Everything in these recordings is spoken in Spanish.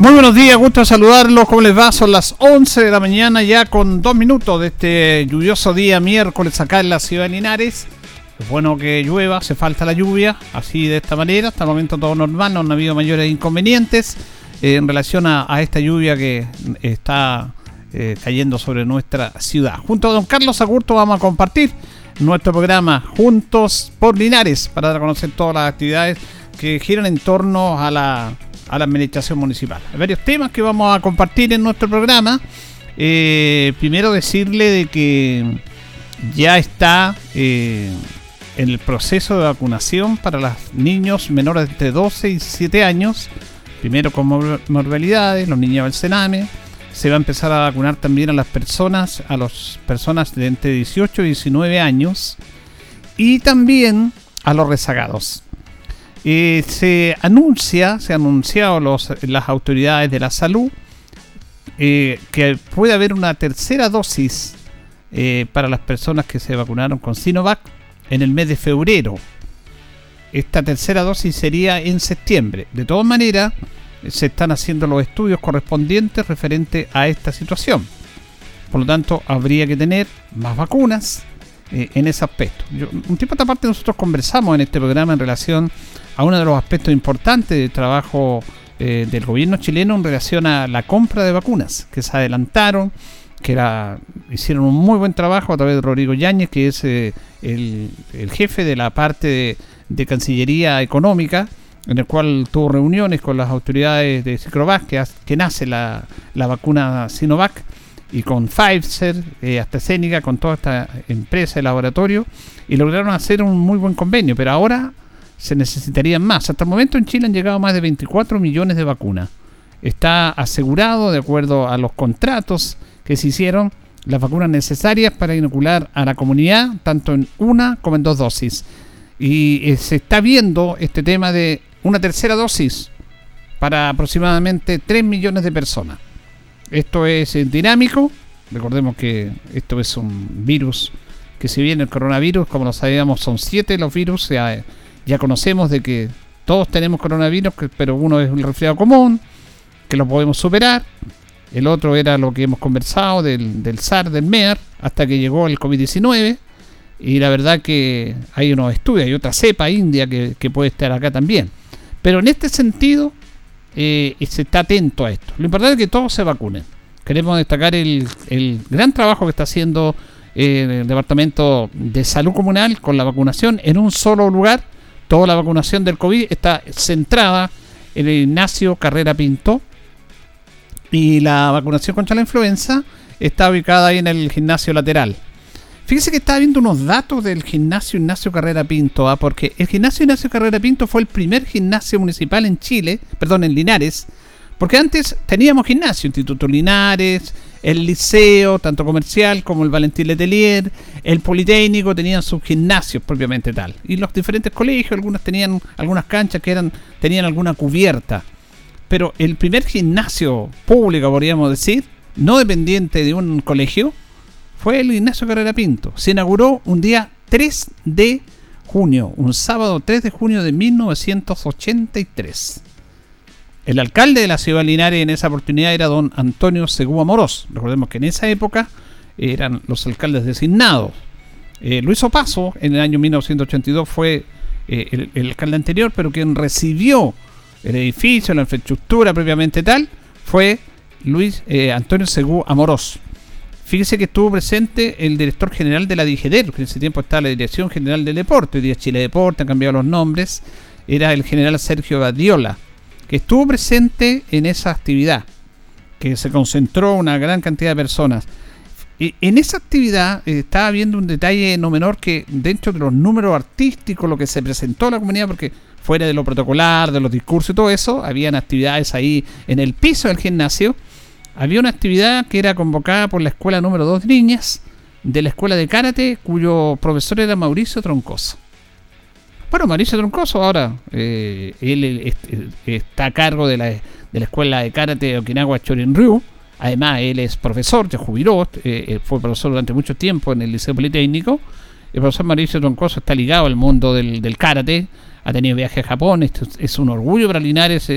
Muy buenos días, gusto saludarlos. ¿Cómo les va? Son las 11 de la mañana, ya con dos minutos de este lluvioso día miércoles acá en la ciudad de Linares. Es bueno que llueva, hace falta la lluvia, así de esta manera. Hasta el momento todo normal, no han habido mayores inconvenientes eh, en relación a, esta lluvia que está eh, cayendo sobre nuestra ciudad. Junto a don Carlos Agurto vamos a compartir nuestro programa Juntos por Linares para dar a conocer todas las actividades que giran en torno a la a la administración municipal. Hay varios temas que vamos a compartir en nuestro programa. Eh, primero decirle de que ya está eh, en el proceso de vacunación para los niños menores de entre 12 y 17 años, primero con morbilidades, los niños del Sename. Se va a empezar a vacunar también a las personas, a las personas de entre 18 y 19 años y también a los rezagados. Eh, se anuncia, se han anunciado las autoridades de la salud eh, que puede haber una tercera dosis eh, para las personas que se vacunaron con Sinovac en el mes de febrero. Esta tercera dosis sería en septiembre. De todas maneras, se están haciendo los estudios correspondientes referente a esta situación. Por lo tanto, habría que tener más vacunas en ese aspecto. un tiempo esta parte nosotros conversamos en este programa en relación a uno de los aspectos importantes del trabajo eh, del gobierno chileno en relación a la compra de vacunas, que se adelantaron, que hicieron un muy buen trabajo a través de Rodrigo Yáñez, que es eh, el, jefe de la parte de, Cancillería Económica, en el cual tuvo reuniones con las autoridades de Cicrovac, que, nace la, vacuna Sinovac, y con Pfizer, eh, AstraZeneca, con toda esta empresa de laboratorio, y lograron hacer un muy buen convenio. Pero ahora se necesitarían más. Hasta el momento en Chile han llegado más de 24 millones de vacunas. Está asegurado, de acuerdo a los contratos que se hicieron, las vacunas necesarias para inocular a la comunidad, tanto en una como en dos dosis. Y eh, se está viendo este tema de una tercera dosis para aproximadamente 3 millones de personas. Esto es eh, dinámico. Recordemos que esto es un virus que si bien el coronavirus, como lo sabíamos, son siete los virus, ya conocemos de que todos tenemos coronavirus, pero uno es un resfriado común, que lo podemos superar. El otro era lo que hemos conversado del, del SAR, del MER, hasta que llegó el COVID-19. Y la verdad que hay unos estudios, hay otra cepa india que, puede estar acá también. Pero en este sentido, eh, se está atento a esto. Lo importante es que todos se vacunen. Queremos destacar el, el gran trabajo que está haciendo eh, el Departamento de Salud Comunal con la vacunación en un solo lugar Toda la vacunación del COVID está centrada en el Ignacio Carrera Pinto y la vacunación contra la influenza está ubicada ahí en el gimnasio lateral. Fíjese que estaba viendo unos datos del gimnasio Ignacio Carrera Pinto, ¿ah? porque el gimnasio Ignacio Carrera Pinto fue el primer gimnasio municipal en Chile, perdón, en Linares, porque antes teníamos gimnasio, Instituto Linares, el liceo, tanto comercial como el Valentín Letelier, el Politécnico tenían sus gimnasios propiamente tal. Y los diferentes colegios, algunos tenían algunas canchas que eran, tenían alguna cubierta. Pero el primer gimnasio público, podríamos decir, no dependiente de un colegio, fue el Ignacio Carrera Pinto. Se inauguró un día 3 de junio, un sábado 3 de junio de 1983. El alcalde de la ciudad de en esa oportunidad era don Antonio Segú Amorós. Recordemos que en esa época eran los alcaldes designados. Eh, Luis Opaso en el año 1982 fue eh, el, alcalde anterior, pero quien recibió el edificio, la infraestructura propiamente tal, fue Luis eh, Antonio Segú Amorós. Fíjese que estuvo presente el director general de la DIGEDER, que en ese tiempo estaba la Dirección General del Deporte, hoy día Chile Deporte, han cambiado los nombres, era el general Sergio Badiola que estuvo presente en esa actividad, que se concentró una gran cantidad de personas. Y en esa actividad eh, estaba viendo un detalle no menor que dentro de los números artísticos, lo que se presentó a la comunidad, porque fuera de lo protocolar, de los discursos y todo eso, habían actividades ahí en el piso del gimnasio. Había una actividad que era convocada por la escuela número 2 de niñas de la escuela de karate, cuyo profesor era Mauricio Troncoso. Bueno, Mauricio Troncoso ahora, eh, él está a cargo de la, de la escuela de karate de Okinawa Chorin-ryu. Además, él es profesor, ya jubiló, eh, eh, fue profesor durante mucho tiempo en el Liceo Politécnico. El profesor Mauricio Troncoso está ligado al mundo del, karate, ha tenido viaje a Japón, esto es un orgullo para Linares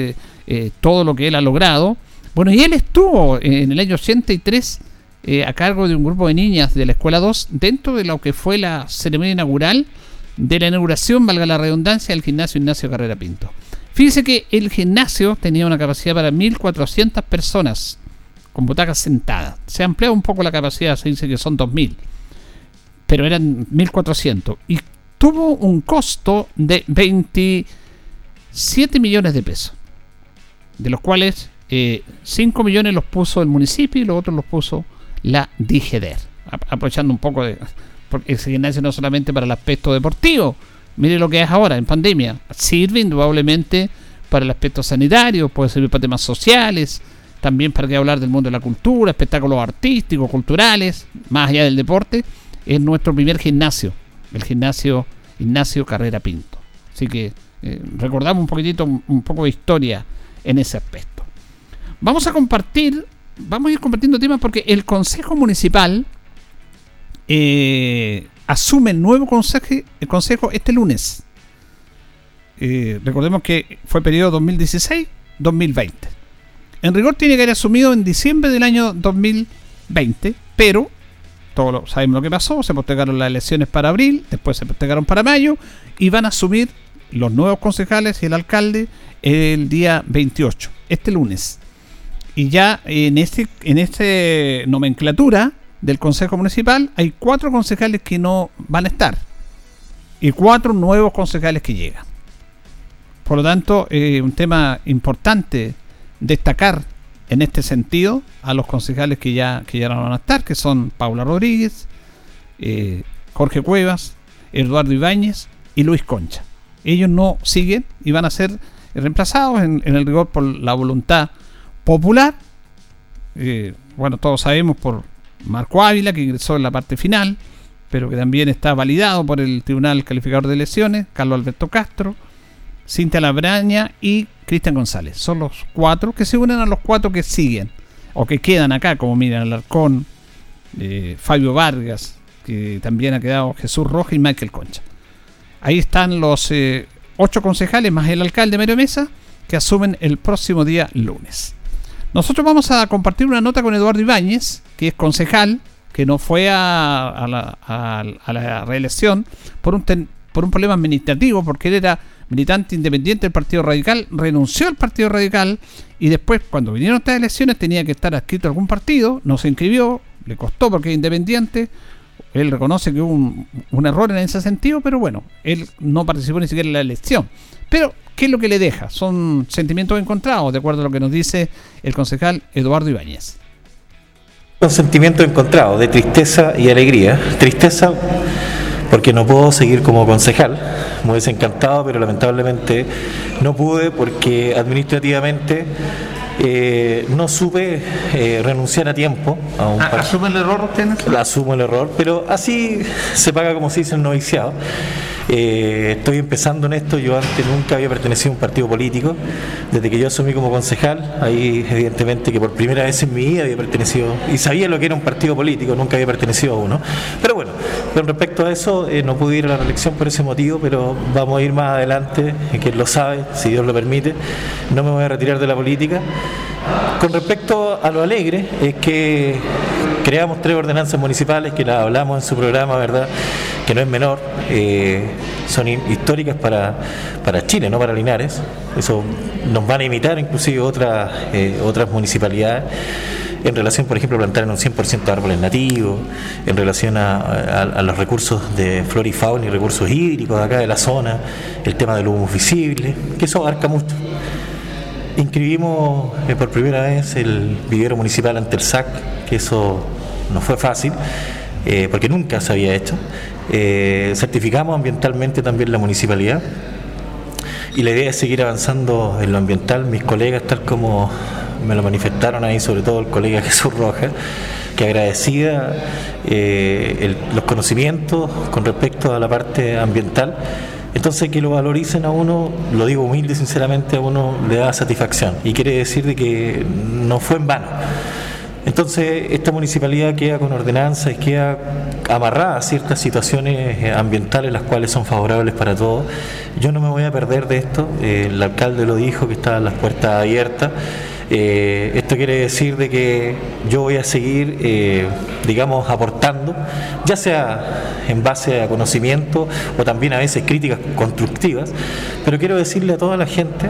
todo lo que él ha logrado. Bueno, y él estuvo en el año 83 a cargo de un grupo de niñas de la Escuela 2 dentro de lo que fue la ceremonia inaugural de la inauguración, valga la redundancia, del gimnasio Ignacio Carrera Pinto. Fíjese que el gimnasio tenía una capacidad para 1.400 personas con butacas sentadas. Se ha ampliado un poco la capacidad, se dice que son 2.000, pero eran 1.400. Y tuvo un costo de 27 millones de pesos, de los cuales 5 eh, millones los puso el municipio y los otros los puso la DGDER, aprovechando un poco de porque ese gimnasio no solamente para el aspecto deportivo, mire lo que es ahora en pandemia, sirve indudablemente para el aspecto sanitario, puede servir para temas sociales, también para que hablar del mundo de la cultura, espectáculos artísticos, culturales, más allá del deporte, es nuestro primer gimnasio, el gimnasio Ignacio Carrera Pinto. Así que eh, recordamos un poquitito, un poco de historia en ese aspecto. Vamos a compartir, vamos a ir compartiendo temas porque el Consejo Municipal eh, asume el nuevo consejo, el consejo este lunes. Eh, recordemos que fue periodo 2016-2020. En rigor tiene que haber asumido en diciembre del año 2020, pero todos sabemos lo que pasó, se postergaron las elecciones para abril, después se postergaron para mayo y van a asumir los nuevos concejales y el alcalde el día 28, este lunes. Y ya en este en este nomenclatura del Consejo Municipal hay cuatro concejales que no van a estar y cuatro nuevos concejales que llegan. Por lo tanto, es un tema importante destacar en este sentido a los concejales que ya, que ya no van a estar, que son Paula Rodríguez, eh, Jorge Cuevas, Eduardo Ibáñez y Luis Concha. Ellos no siguen y van a ser reemplazados en, el rigor por la voluntad popular. Eh, bueno, todos sabemos por Marco Ávila, que ingresó en la parte final, pero que también está validado por el Tribunal Calificador de Lesiones, Carlos Alberto Castro, Cintia Labraña y Cristian González. Son los cuatro que se unen a los cuatro que siguen, o que quedan acá, como Miriam Alarcón, eh, Fabio Vargas, que también ha quedado Jesús Roja y Michael Concha. Ahí están los eh, ocho concejales más el alcalde Mario Mesa, que asumen el próximo día lunes. Nosotros vamos a compartir una nota con Eduardo Ibáñez, que es concejal, que no fue a, la, reelección por un, por un problema administrativo, porque él era militante independiente del Partido Radical, renunció al Partido Radical y después, cuando vinieron estas elecciones, tenía que estar adscrito a algún partido, no se inscribió, le costó porque es independiente. Él reconoce que hubo un, un error en ese sentido, pero bueno, él no participó ni siquiera en la elección. Pero ¿Qué es lo que le deja? Son sentimientos encontrados, de acuerdo a lo que nos dice el concejal Eduardo Ibáñez. Son sentimientos encontrados, de tristeza y alegría. Tristeza porque no puedo seguir como concejal, muy desencantado, pero lamentablemente no pude porque administrativamente eh, no supe eh, renunciar a tiempo. A un ah, ¿Asume el error usted? Asumo el error, pero así se paga como se dice el noviciado. Eh, estoy empezando en esto, yo antes nunca había pertenecido a un partido político, desde que yo asumí como concejal, ahí evidentemente que por primera vez en mi vida había pertenecido, y sabía lo que era un partido político, nunca había pertenecido a uno. Pero bueno, con respecto a eso, eh, no pude ir a la reelección por ese motivo, pero vamos a ir más adelante, quien lo sabe, si Dios lo permite, no me voy a retirar de la política. Con respecto a lo alegre, es que creamos tres ordenanzas municipales que las hablamos en su programa, ¿verdad? Que no es menor, eh, son históricas para, para Chile, no para Linares. Eso nos van a imitar inclusive otras, eh, otras municipalidades en relación, por ejemplo, a plantar en un 100% de árboles nativos, en relación a, los recursos de flora y fauna y recursos hídricos de acá de la zona, el tema del humo visible, que eso abarca mucho. Inscribimos eh, por primera vez el vivero municipal ante el SAC, que eso no fue fácil, eh, porque nunca se había hecho. Eh, certificamos ambientalmente también la municipalidad. y la idea es seguir avanzando en lo ambiental. Mis colegas, tal como me lo manifestaron ahí, sobre todo el colega Jesús Rojas, que agradecida eh, los conocimientos con respecto a la parte ambiental. Entonces que lo valoricen a uno, lo digo humilde sinceramente, a uno le da satisfacción y quiere decir de que no fue en vano. Entonces, esta municipalidad queda con ordenanza y queda amarrada a ciertas situaciones ambientales las cuales son favorables para todos. Yo no me voy a perder de esto, eh, el alcalde lo dijo que estaban las puertas abiertas. Eh, esto quiere decir de que yo voy a seguir, eh, digamos, aportando, ya sea en base a conocimiento o también a veces críticas constructivas, pero quiero decirle a toda la gente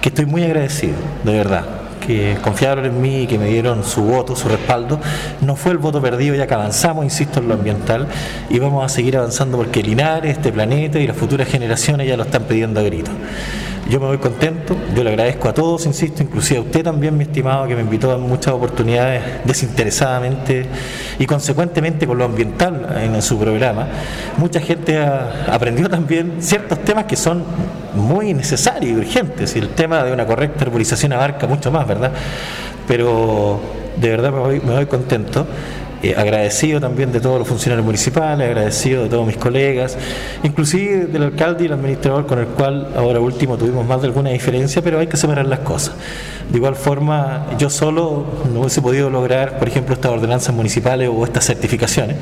que estoy muy agradecido, de verdad que confiaron en mí y que me dieron su voto, su respaldo. No fue el voto perdido, ya que avanzamos, insisto, en lo ambiental y vamos a seguir avanzando porque Linares, este planeta y las futuras generaciones ya lo están pidiendo a gritos. Yo me voy contento, yo le agradezco a todos, insisto, inclusive a usted también, mi estimado, que me invitó a muchas oportunidades desinteresadamente y consecuentemente con lo ambiental en su programa. Mucha gente ha aprendido también ciertos temas que son muy necesarios y urgentes, y el tema de una correcta arborización abarca mucho más, ¿verdad? Pero de verdad me voy, me voy contento. Eh, agradecido también de todos los funcionarios municipales, agradecido de todos mis colegas, inclusive del alcalde y el administrador con el cual ahora último tuvimos más de alguna diferencia, pero hay que separar las cosas. De igual forma, yo solo no hubiese podido lograr, por ejemplo, estas ordenanzas municipales o estas certificaciones,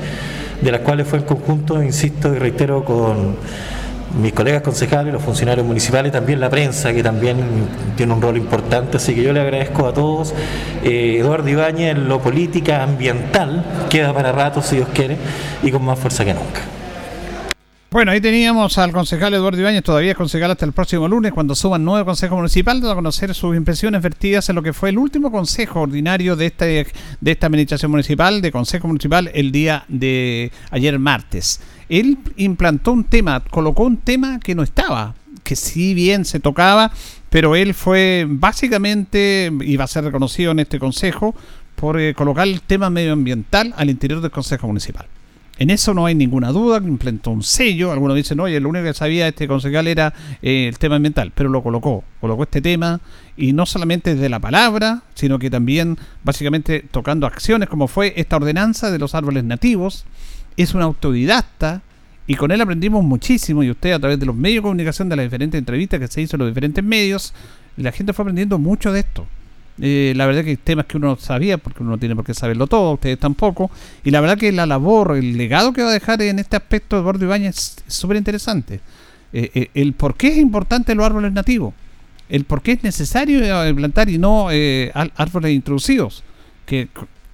de las cuales fue en conjunto, insisto y reitero, con mis colegas concejales, los funcionarios municipales, también la prensa, que también tiene un rol importante. Así que yo le agradezco a todos. Eh, Eduardo Ibáñez, lo política ambiental, queda para rato, si Dios quiere, y con más fuerza que nunca. Bueno, ahí teníamos al concejal Eduardo Ibáñez, todavía es concejal hasta el próximo lunes, cuando suban nuevo consejo municipal, a conocer sus impresiones vertidas en lo que fue el último consejo ordinario de, este, de esta administración municipal, de consejo municipal, el día de ayer martes él implantó un tema, colocó un tema que no estaba, que si bien se tocaba, pero él fue básicamente, iba a ser reconocido en este consejo, por eh, colocar el tema medioambiental al interior del consejo municipal. En eso no hay ninguna duda, implantó un sello, algunos dicen, oye, lo único que sabía este concejal era eh, el tema ambiental, pero lo colocó, colocó este tema, y no solamente desde la palabra, sino que también básicamente tocando acciones como fue esta ordenanza de los árboles nativos, es un autodidacta y con él aprendimos muchísimo y usted a través de los medios de comunicación, de las diferentes entrevistas que se hizo en los diferentes medios, la gente fue aprendiendo mucho de esto. Eh, la verdad que hay temas que uno sabía, porque uno no tiene por qué saberlo todo, ustedes tampoco. Y la verdad que la labor, el legado que va a dejar en este aspecto Eduardo Ibáñez es súper interesante. Eh, eh, el por qué es importante los árboles nativos, el por qué es necesario plantar y no árboles introducidos, que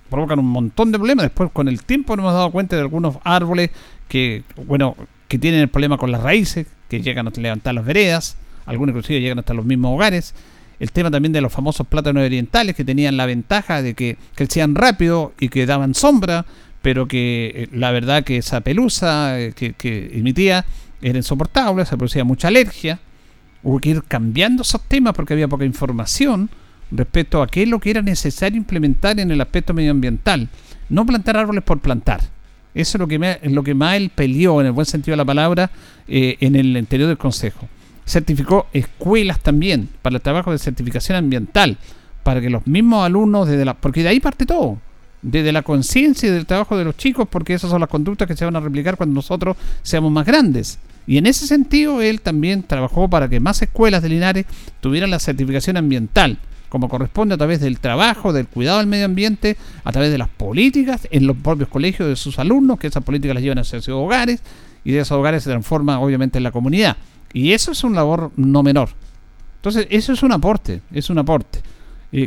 provocan un montón de problemas. Después, con el tiempo, nos hemos dado cuenta de algunos árboles que, bueno, que tienen el problema con las raíces, que llegan a levantar las veredas, algunos inclusive llegan hasta los mismos hogares. El tema también de los famosos plátanos orientales que tenían la ventaja de que crecían rápido y que daban sombra, pero que eh, la verdad que esa pelusa eh, que, emitía era insoportable, se producía mucha alergia. Hubo que ir cambiando esos temas porque había poca información respecto a qué es lo que era necesario implementar en el aspecto medioambiental. No plantar árboles por plantar. Eso es lo que, me, lo que más él peleó, en el buen sentido de la palabra, eh, en el interior del Consejo. Certificó escuelas también para el trabajo de certificación ambiental, para que los mismos alumnos, desde la, porque de ahí parte todo, desde la conciencia y del trabajo de los chicos, porque esas son las conductas que se van a replicar cuando nosotros seamos más grandes. Y en ese sentido, él también trabajó para que más escuelas de Linares tuvieran la certificación ambiental como corresponde a través del trabajo, del cuidado del medio ambiente, a través de las políticas en los propios colegios de sus alumnos, que esas políticas las llevan a sus hogares y de esos hogares se transforma obviamente en la comunidad. Y eso es un labor no menor. Entonces, eso es un aporte, es un aporte.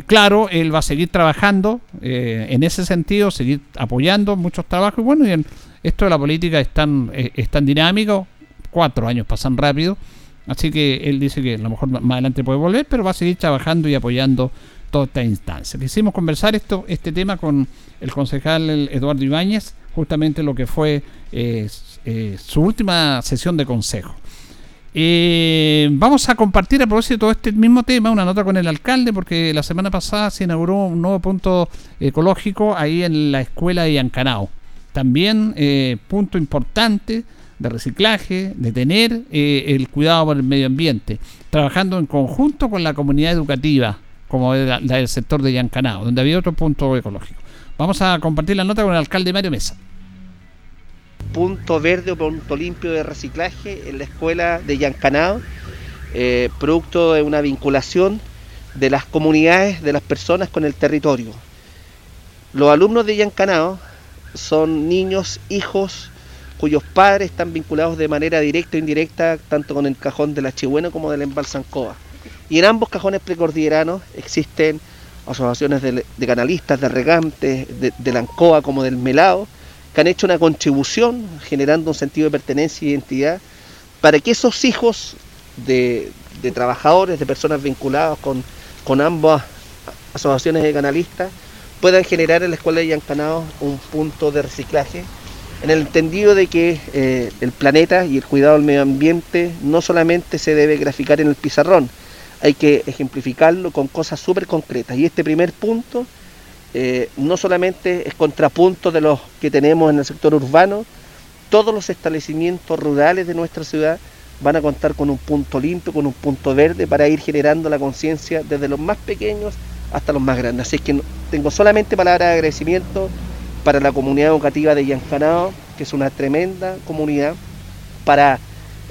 Claro, él va a seguir trabajando eh, en ese sentido, seguir apoyando muchos trabajos. Y bueno, y esto de la política es tan, eh, es tan dinámico, cuatro años pasan rápido Así que él dice que a lo mejor más adelante puede volver, pero va a seguir trabajando y apoyando toda esta instancia. Quisimos conversar esto, este tema con el concejal Eduardo Ibáñez, justamente lo que fue eh, su última sesión de consejo. Eh, vamos a compartir a propósito de todo este mismo tema una nota con el alcalde porque la semana pasada se inauguró un nuevo punto ecológico ahí en la escuela de Yancanao. También punto importante de reciclaje, de tener eh, el cuidado por el medio ambiente, trabajando en conjunto con la comunidad educativa, como la, del sector de Yancanao, donde había otro punto ecológico. Vamos a compartir la nota con el alcalde Mario Mesa. Punto verde o punto limpio de reciclaje en la escuela de Yancanao, eh, producto de una vinculación de las comunidades, de las personas con el territorio. Los alumnos de Yancanao son niños, hijos, cuyos padres están vinculados de manera directa o indirecta tanto con el cajón de la Chihuena como del Embalsancoa. Y en ambos cajones precordilleranos existen asociaciones de, canalistas, de regantes, de, la Ancoa como del Melao, que han hecho una contribución generando un sentido de pertenencia e identidad para que esos hijos de, trabajadores, de personas vinculadas con, ambas asociaciones de canalistas, puedan generar en la escuela de Yancanao un punto de reciclaje en el entendido de que eh, el planeta y el cuidado del medio ambiente no solamente se debe graficar en el pizarrón, hay que ejemplificarlo con cosas súper concretas. Y este primer punto eh, no solamente es contrapunto de los que tenemos en el sector urbano, todos los establecimientos rurales de nuestra ciudad van a contar con un punto limpio, con un punto verde para ir generando la conciencia desde los más pequeños hasta los más grandes. Así es que tengo solamente palabras de agradecimiento para la comunidad educativa de Yancanao, que es una tremenda comunidad, para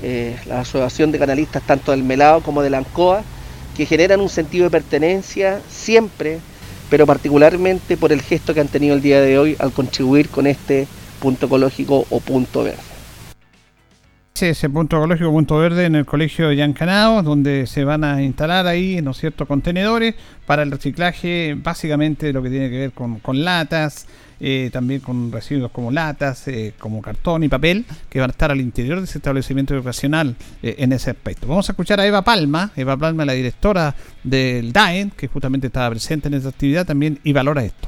eh, la Asociación de Canalistas tanto del Melado como de la Ancoa, que generan un sentido de pertenencia siempre, pero particularmente por el gesto que han tenido el día de hoy al contribuir con este punto ecológico o punto verde. Ese punto ecológico, punto verde en el colegio de Yancanao, donde se van a instalar ahí, ¿no es cierto?, contenedores para el reciclaje, básicamente lo que tiene que ver con latas, eh, también con residuos como latas, eh, como cartón y papel, que van a estar al interior de ese establecimiento educacional eh, en ese aspecto. Vamos a escuchar a Eva Palma, Eva Palma, la directora del DAEN, que justamente estaba presente en esta actividad también y valora esto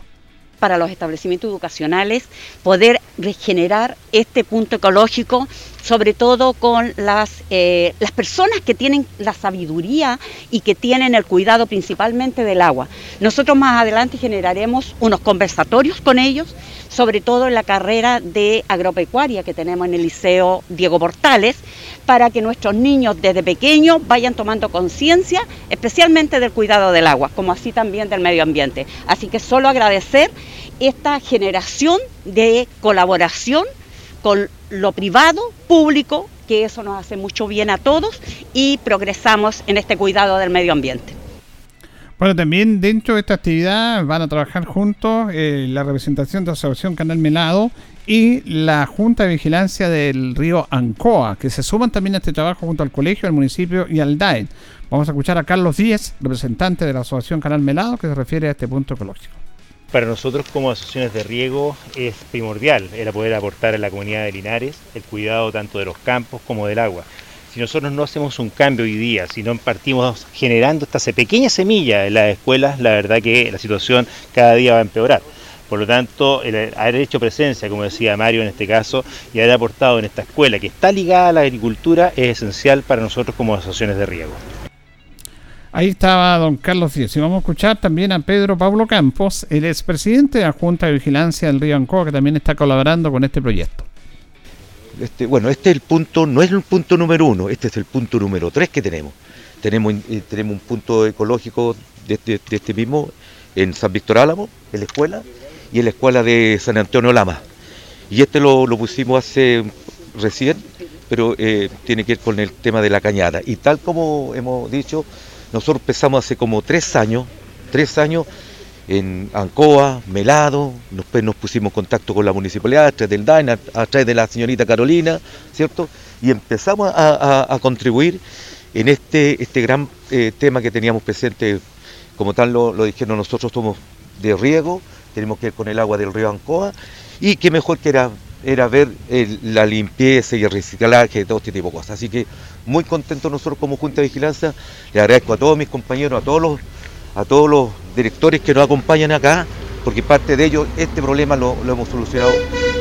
para los establecimientos educacionales poder regenerar este punto ecológico sobre todo con las, eh, las personas que tienen la sabiduría y que tienen el cuidado principalmente del agua. Nosotros más adelante generaremos unos conversatorios con ellos, sobre todo en la carrera de agropecuaria que tenemos en el Liceo Diego Portales, para que nuestros niños desde pequeños vayan tomando conciencia, especialmente del cuidado del agua, como así también del medio ambiente. Así que solo agradecer esta generación de colaboración con lo privado, público, que eso nos hace mucho bien a todos y progresamos en este cuidado del medio ambiente. Bueno, también dentro de esta actividad van a trabajar juntos eh, la representación de la Asociación Canal Melado y la Junta de Vigilancia del río Ancoa, que se suman también a este trabajo junto al colegio, al municipio y al DAE. Vamos a escuchar a Carlos Díez, representante de la Asociación Canal Melado, que se refiere a este punto ecológico. Para nosotros como asociaciones de riego es primordial el poder aportar a la comunidad de Linares el cuidado tanto de los campos como del agua. Si nosotros no hacemos un cambio hoy día, si no partimos generando esta pequeña semilla en las escuelas, la verdad que la situación cada día va a empeorar. Por lo tanto, el haber hecho presencia, como decía Mario en este caso, y haber aportado en esta escuela que está ligada a la agricultura es esencial para nosotros como asociaciones de riego. Ahí estaba don Carlos Díaz. Y vamos a escuchar también a Pedro Pablo Campos, el expresidente de la Junta de Vigilancia del Río Ancoa, que también está colaborando con este proyecto. Este, bueno, este es el punto, no es el punto número uno, este es el punto número tres que tenemos. Tenemos, eh, tenemos un punto ecológico de, este mismo en San Víctor Álamo, en la escuela, y en la escuela de San Antonio Lama. Y este lo, pusimos hace recién, pero eh, tiene que ver con el tema de la cañada. Y tal como hemos dicho, nosotros empezamos hace como tres años, tres años en Ancoa, Melado, después nos pusimos en contacto con la municipalidad a través del DAIN, a, través de la señorita Carolina, ¿cierto? Y empezamos a, contribuir en este, este gran eh, tema que teníamos presente, como tal lo, dijeron, nosotros somos de riego, tenemos que ir con el agua del río Ancoa, y qué mejor que era era ver la limpieza y el reciclaje todo este tipo de cosas. Así que muy contentos nosotros como Junta de Vigilancia. Le agradezco a todos mis compañeros, a todos los, a todos los directores que nos acompañan acá, porque parte de ellos este problema lo, hemos solucionado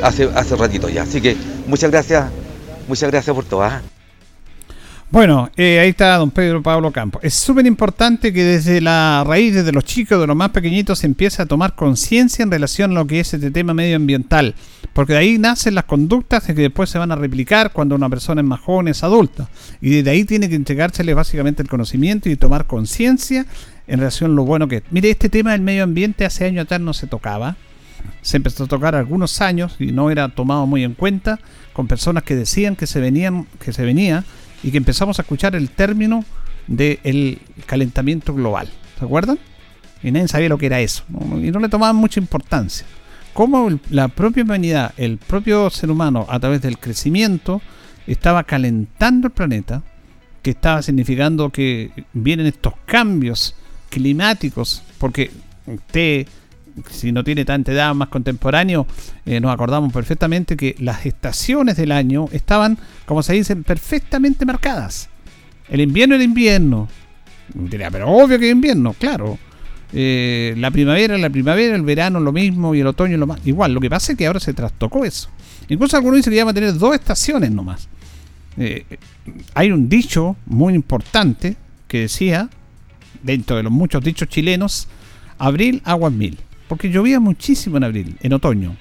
hace, hace ratito ya. Así que muchas gracias, muchas gracias por todo. ¿ah? Bueno, eh, ahí está don Pedro Pablo Campos. Es súper importante que desde la raíz, desde los chicos, de los más pequeñitos, se empiece a tomar conciencia en relación a lo que es este tema medioambiental. Porque de ahí nacen las conductas que después se van a replicar cuando una persona es más joven, es adulta. Y desde ahí tiene que entregársele básicamente el conocimiento y tomar conciencia en relación a lo bueno que es. Mire, este tema del medio ambiente hace años atrás no se tocaba. Se empezó a tocar algunos años y no era tomado muy en cuenta con personas que decían que se venían, que se venía y que empezamos a escuchar el término del calentamiento global. ¿Se acuerdan? Y nadie sabía lo que era eso. Y no le tomaban mucha importancia. Cómo la propia humanidad, el propio ser humano, a través del crecimiento, estaba calentando el planeta, que estaba significando que vienen estos cambios climáticos, porque usted si no tiene tanta edad más contemporáneo, eh, nos acordamos perfectamente que las estaciones del año estaban, como se dice, perfectamente marcadas. El invierno era invierno. Diría, pero obvio que invierno, claro. Eh, la primavera, la primavera, el verano lo mismo y el otoño lo más. Igual, lo que pasa es que ahora se trastocó eso. Incluso algunos dicen que ya va a tener dos estaciones nomás. Eh, hay un dicho muy importante que decía, dentro de los muchos dichos chilenos, abril aguas mil. Porque llovía muchísimo en abril, en otoño.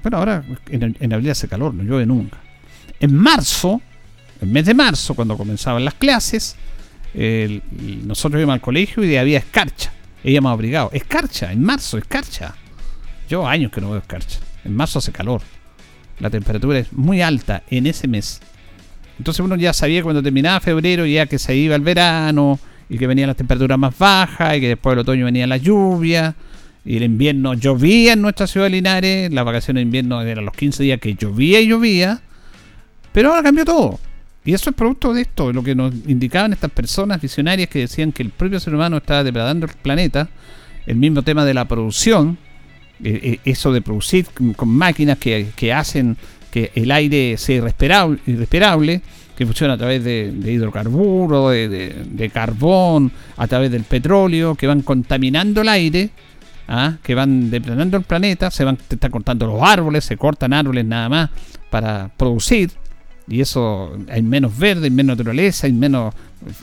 Pero ahora en, abril hace calor, no llueve nunca. En marzo, el mes de marzo, cuando comenzaban las clases, nosotros íbamos al colegio y había escarcha. Íbamos abrigados. Escarcha, en marzo, escarcha. Yo años que no veo escarcha. En marzo hace calor. La temperatura es muy alta en ese mes. Entonces uno ya sabía cuando terminaba febrero ya que se iba el verano y que venían las temperaturas más bajas y que después del otoño venía la lluvia y el invierno llovía en nuestra ciudad de Linares, las vacaciones de invierno eran los 15 días que llovía y llovía, pero ahora cambió todo. Y eso es producto de esto, de lo que nos indicaban estas personas visionarias que decían que el propio ser humano estaba depredando el planeta, el mismo tema de la producción, eh, eh, eso de producir con máquinas que, hacen que el aire sea irrespirable, que funciona a través de, hidrocarburos, de, carbón, a través del petróleo, que van contaminando el aire ¿ah? que van depredando el planeta, se van están cortando los árboles, se cortan árboles nada más para producir, y eso hay menos verde, hay menos naturaleza, hay menos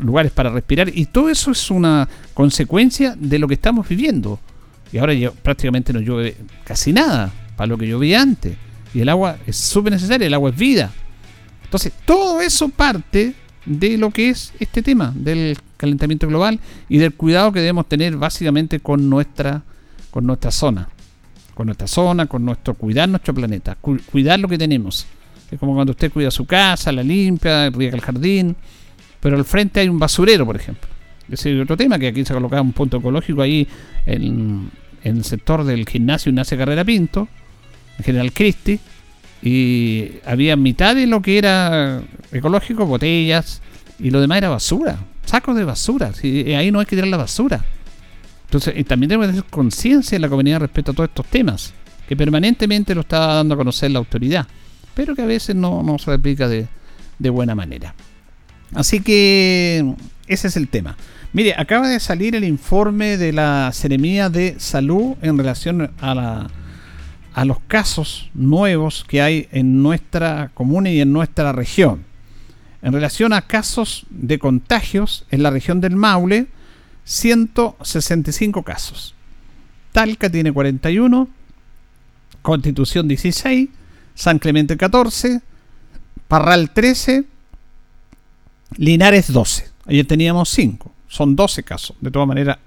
lugares para respirar, y todo eso es una consecuencia de lo que estamos viviendo. Y ahora ya prácticamente no llueve casi nada, para lo que llovía antes. Y el agua es súper necesaria, el agua es vida. Entonces, todo eso parte de lo que es este tema del calentamiento global y del cuidado que debemos tener básicamente con nuestra con nuestra zona, con nuestra zona, con nuestro cuidar nuestro planeta, cuidar lo que tenemos. Es como cuando usted cuida su casa, la limpia, riega el jardín, pero al frente hay un basurero, por ejemplo. Ese es otro tema que aquí se ha colocado un punto ecológico ahí en, el sector del gimnasio Ignacio Carrera Pinto, en General Cristi, y había mitad de lo que era ecológico, botellas, y lo demás era basura, sacos de basura. ahí no hay que tirar la basura. Entonces, también tenemos que tener conciencia en la comunidad respecto a todos estos temas, que permanentemente lo está dando a conocer la autoridad, pero que a veces no, se aplica de, buena manera. Así que ese es el tema. Mire, acaba de salir el informe de la Seremía de Salud en relación a, la, a los casos nuevos que hay en nuestra comuna y en nuestra región. En relación a casos de contagios en la región del Maule, 165 casos. Talca tiene 41, Constitución 16, San Clemente 14, Parral 13, Linares 12. Ayer teníamos 5, son 12 casos. De todas maneras,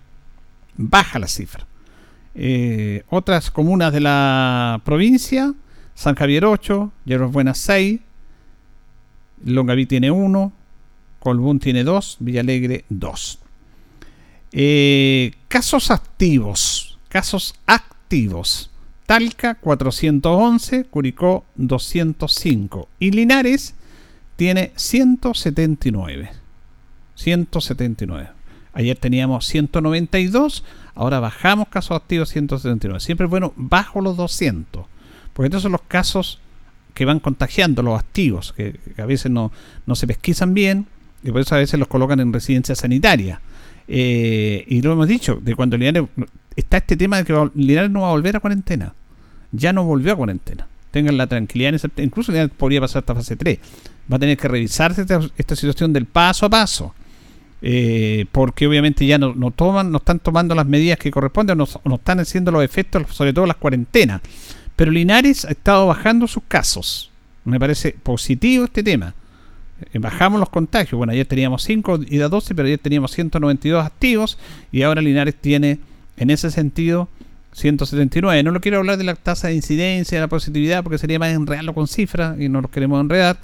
baja la cifra. Eh, otras comunas de la provincia, San Javier 8, Hierbas Buenas 6, Longaví tiene 1, Colbún tiene 2, Villalegre 2. Eh, casos activos. Casos activos. Talca 411, Curicó 205 y Linares tiene 179. 179. Ayer teníamos 192, ahora bajamos casos activos 179. Siempre bueno bajo los 200, porque estos son los casos que van contagiando, los activos, que, que a veces no, no se pesquisan bien y por eso a veces los colocan en residencia sanitaria. Eh, y lo hemos dicho, de cuando Linares está este tema de que Linares no va a volver a cuarentena. Ya no volvió a cuarentena. Tengan la tranquilidad, incluso Linares podría pasar hasta fase 3. va a tener que revisarse esta, situación del paso a paso. Eh, porque obviamente ya no, no, toman, no están tomando las medidas que corresponden, no, no están haciendo los efectos, sobre todo las cuarentenas. Pero Linares ha estado bajando sus casos. Me parece positivo este tema. Eh, bajamos los contagios. Bueno, ayer teníamos 5 y da 12, pero ayer teníamos 192 activos y ahora Linares tiene, en ese sentido, 179. No lo quiero hablar de la tasa de incidencia, de la positividad, porque sería más enredarlo con cifras y no lo queremos enredar,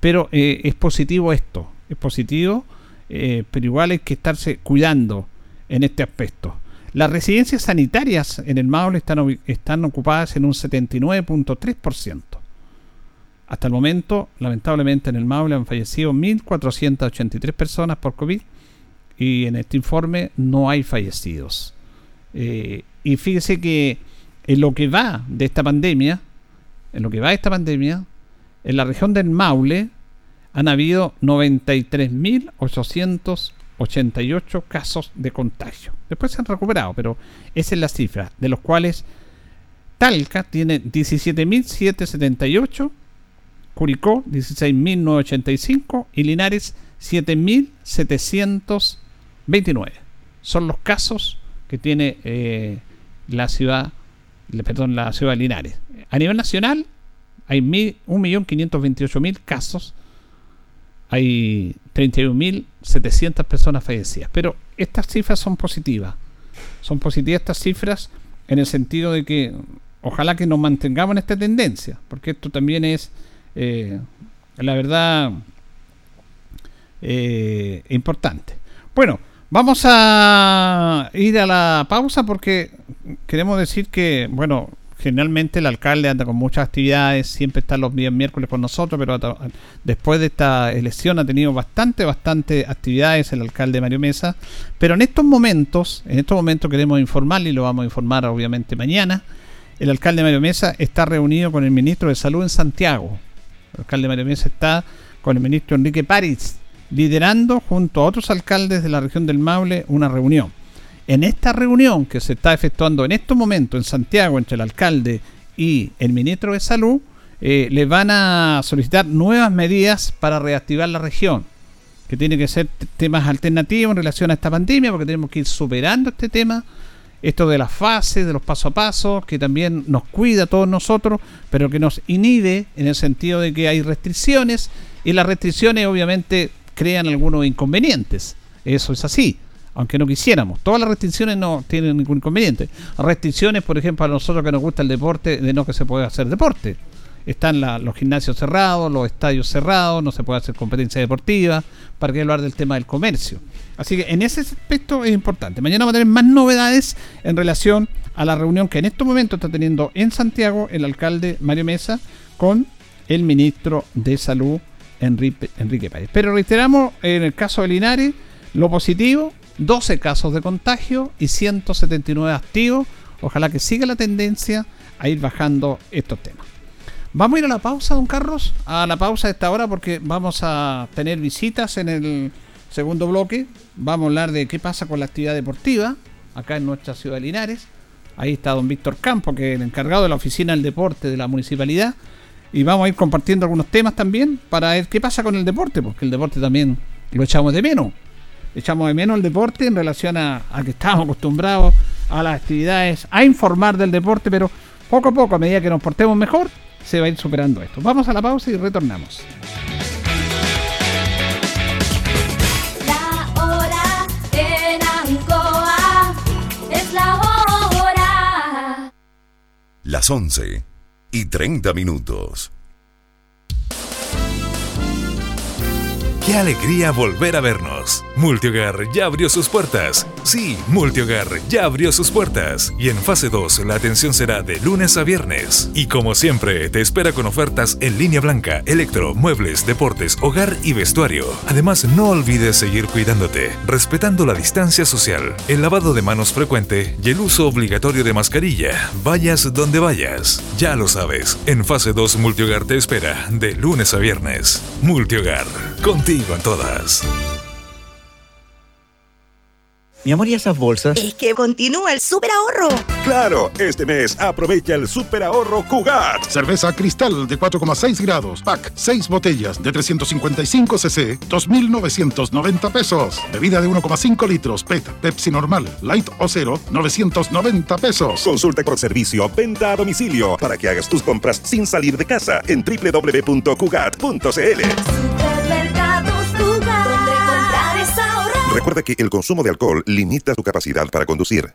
pero eh, es positivo esto, es positivo, eh, pero igual hay que estarse cuidando en este aspecto. Las residencias sanitarias en el Maule están, están ocupadas en un 79.3%. Hasta el momento, lamentablemente, en el Maule han fallecido 1.483 personas por COVID y en este informe no hay fallecidos. Eh, y fíjese que en lo que va de esta pandemia, en lo que va de esta pandemia, en la región del Maule han habido 93.888 casos de contagio. Después se han recuperado, pero esa es la cifra, de los cuales Talca tiene 17.778 Curicó 16.985 y Linares 7.729. Son los casos que tiene eh, la ciudad, perdón, la ciudad de Linares. A nivel nacional hay 1.528.000 casos, hay 31.700 personas fallecidas, pero estas cifras son positivas. Son positivas estas cifras en el sentido de que ojalá que nos mantengamos en esta tendencia, porque esto también es eh, la verdad, eh, importante. Bueno, vamos a ir a la pausa porque queremos decir que, bueno, generalmente el alcalde anda con muchas actividades, siempre está los días miércoles con nosotros, pero después de esta elección ha tenido bastante, bastante actividades el alcalde Mario Mesa. Pero en estos momentos, en estos momentos queremos informarle y lo vamos a informar obviamente mañana. El alcalde Mario Mesa está reunido con el ministro de Salud en Santiago, el alcalde Mario Mesa está con el ministro Enrique París, liderando junto a otros alcaldes de la región del Maule una reunión. En esta reunión que se está efectuando en estos momentos en Santiago entre el alcalde y el ministro de Salud, eh, le van a solicitar nuevas medidas para reactivar la región, que tiene que ser temas alternativos en relación a esta pandemia, porque tenemos que ir superando este tema esto de las fases, de los paso a paso, que también nos cuida a todos nosotros, pero que nos inhibe en el sentido de que hay restricciones y las restricciones obviamente crean algunos inconvenientes. Eso es así, aunque no quisiéramos. Todas las restricciones no tienen ningún inconveniente. Restricciones, por ejemplo, a nosotros que nos gusta el deporte, de no que se puede hacer deporte están los gimnasios cerrados, los estadios cerrados, no se puede hacer competencia deportiva, para que hablar del tema del comercio. Así que en ese aspecto es importante. Mañana va a tener más novedades en relación a la reunión que en este momento está teniendo en Santiago el alcalde Mario Mesa con el ministro de Salud Enrique, Enrique Páez. Pero reiteramos en el caso de Linares lo positivo, 12 casos de contagio y 179 activos. Ojalá que siga la tendencia a ir bajando estos temas. Vamos a ir a la pausa, don Carlos, a la pausa de esta hora porque vamos a tener visitas en el segundo bloque. Vamos a hablar de qué pasa con la actividad deportiva acá en nuestra ciudad de Linares. Ahí está don Víctor Campo, que es el encargado de la oficina del deporte de la municipalidad. Y vamos a ir compartiendo algunos temas también para ver qué pasa con el deporte, porque el deporte también lo echamos de menos. Echamos de menos el deporte en relación a, a que estamos acostumbrados a las actividades, a informar del deporte, pero poco a poco, a medida que nos portemos mejor, se va a ir superando esto. Vamos a la pausa y retornamos. Las 11 y 30 minutos. Qué alegría volver a vernos. Multiogar ya abrió sus puertas. Sí, Multiogar ya abrió sus puertas. Y en fase 2 la atención será de lunes a viernes. Y como siempre, te espera con ofertas en línea blanca, electro, muebles, deportes, hogar y vestuario. Además, no olvides seguir cuidándote, respetando la distancia social, el lavado de manos frecuente y el uso obligatorio de mascarilla. Vayas donde vayas. Ya lo sabes, en fase 2 Multiogar te espera de lunes a viernes. Multiogar, contigo en todas. Mi amor, ¿y esas bolsas? Es que continúa el super ahorro. Claro, este mes aprovecha el super ahorro Cugat. Cerveza cristal de 4,6 grados, pack 6 botellas de 355 cc, 2.990 pesos. Bebida de 1,5 litros, PET, Pepsi normal, light o cero, 990 pesos. Consulta por servicio, venta a domicilio, para que hagas tus compras sin salir de casa en www.cugat.cl. Recuerda que el consumo de alcohol limita tu capacidad para conducir.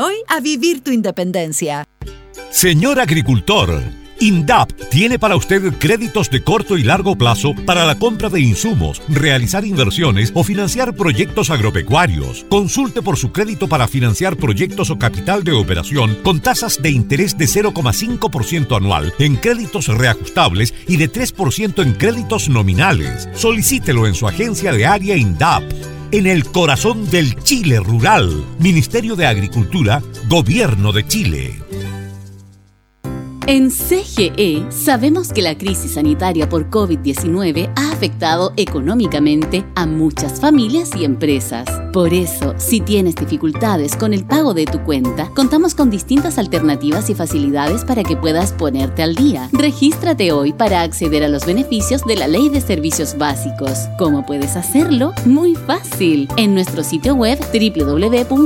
a vivir tu independencia. Señor agricultor, INDAP tiene para usted créditos de corto y largo plazo para la compra de insumos, realizar inversiones o financiar proyectos agropecuarios. Consulte por su crédito para financiar proyectos o capital de operación con tasas de interés de 0,5% anual en créditos reajustables y de 3% en créditos nominales. Solicítelo en su agencia de área INDAP en el corazón del Chile rural. Ministerio de Agricultura, Gobierno de Chile. En CGE sabemos que la crisis sanitaria por COVID-19 ha afectado económicamente a muchas familias y empresas. Por eso, si tienes dificultades con el pago de tu cuenta, contamos con distintas alternativas y facilidades para que puedas ponerte al día. Regístrate hoy para acceder a los beneficios de la Ley de Servicios Básicos. ¿Cómo puedes hacerlo? Muy fácil. En nuestro sitio web www.cge.cl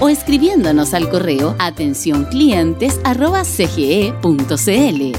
o escribiéndonos al correo atención arroba cge.cl.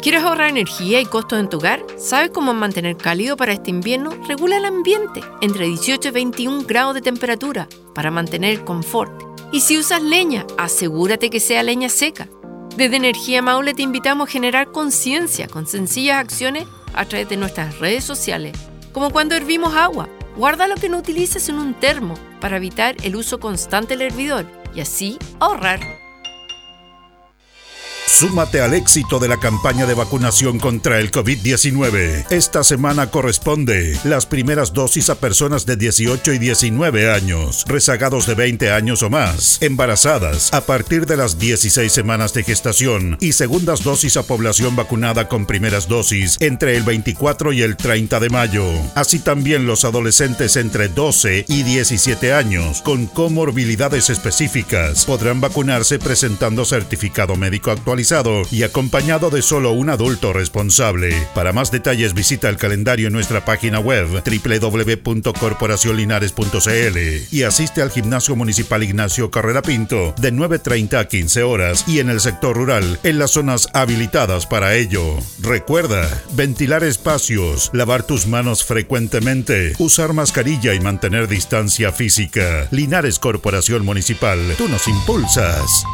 ¿Quieres ahorrar energía y costos en tu hogar? ¿Sabes cómo mantener cálido para este invierno? Regula el ambiente entre 18 y 21 grados de temperatura para mantener confort. Y si usas leña, asegúrate que sea leña seca. Desde Energía Maule te invitamos a generar conciencia con sencillas acciones a través de nuestras redes sociales, como cuando hervimos agua. Guarda lo que no utilices en un termo para evitar el uso constante del hervidor y así ahorrar. Súmate al éxito de la campaña de vacunación contra el COVID-19. Esta semana corresponde las primeras dosis a personas de 18 y 19 años, rezagados de 20 años o más, embarazadas a partir de las 16 semanas de gestación y segundas dosis a población vacunada con primeras dosis entre el 24 y el 30 de mayo. Así también los adolescentes entre 12 y 17 años con comorbilidades específicas podrán vacunarse presentando certificado médico y acompañado de solo un adulto responsable. Para más detalles visita el calendario en nuestra página web www.corporacionlinares.cl y asiste al Gimnasio Municipal Ignacio Carrera Pinto de 9.30 a 15 horas y en el sector rural en las zonas habilitadas para ello. Recuerda, ventilar espacios, lavar tus manos frecuentemente, usar mascarilla y mantener distancia física. Linares Corporación Municipal, tú nos impulsas.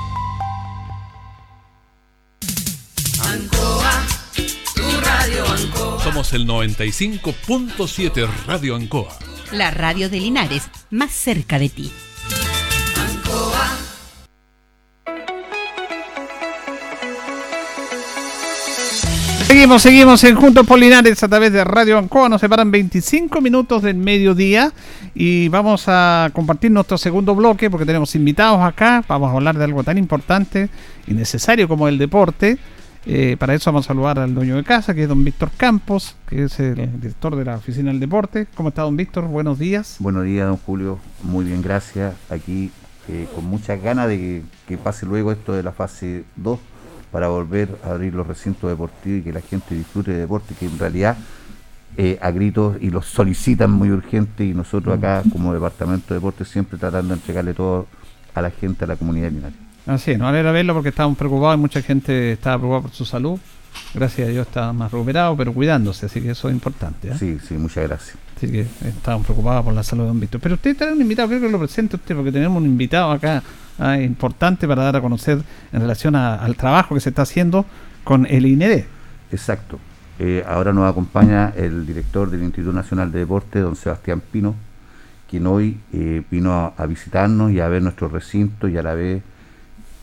Somos el 95.7 Radio Ancoa. La radio de Linares, más cerca de ti. Ancoa. Seguimos, seguimos en Juntos por Linares a través de Radio Ancoa. Nos separan 25 minutos del mediodía y vamos a compartir nuestro segundo bloque porque tenemos invitados acá. Vamos a hablar de algo tan importante y necesario como el deporte. Eh, para eso vamos a saludar al dueño de casa, que es don Víctor Campos, que es el director de la Oficina del Deporte. ¿Cómo está don Víctor? Buenos días. Buenos días, don Julio. Muy bien, gracias. Aquí eh, con muchas ganas de que, que pase luego esto de la fase 2 para volver a abrir los recintos deportivos y que la gente disfrute de deporte, que en realidad eh, a gritos y los solicitan muy urgente y nosotros acá como Departamento de Deporte siempre tratando de entregarle todo a la gente, a la comunidad linares. Así es, no alegra verlo porque estábamos preocupados y mucha gente estaba preocupada por su salud. Gracias a Dios está más recuperado, pero cuidándose, así que eso es importante. ¿eh? Sí, sí, muchas gracias. Así que estábamos preocupados por la salud de don Víctor. Pero usted trae un invitado, creo que lo presente usted, porque tenemos un invitado acá ah, importante para dar a conocer en relación a- al trabajo que se está haciendo con el INED. Exacto. eh, ahora nos acompaña el director del Instituto Nacional de Deporte, don Sebastián Pino, quien hoy eh, vino a, a visitarnos y a ver nuestro recinto y a la vez,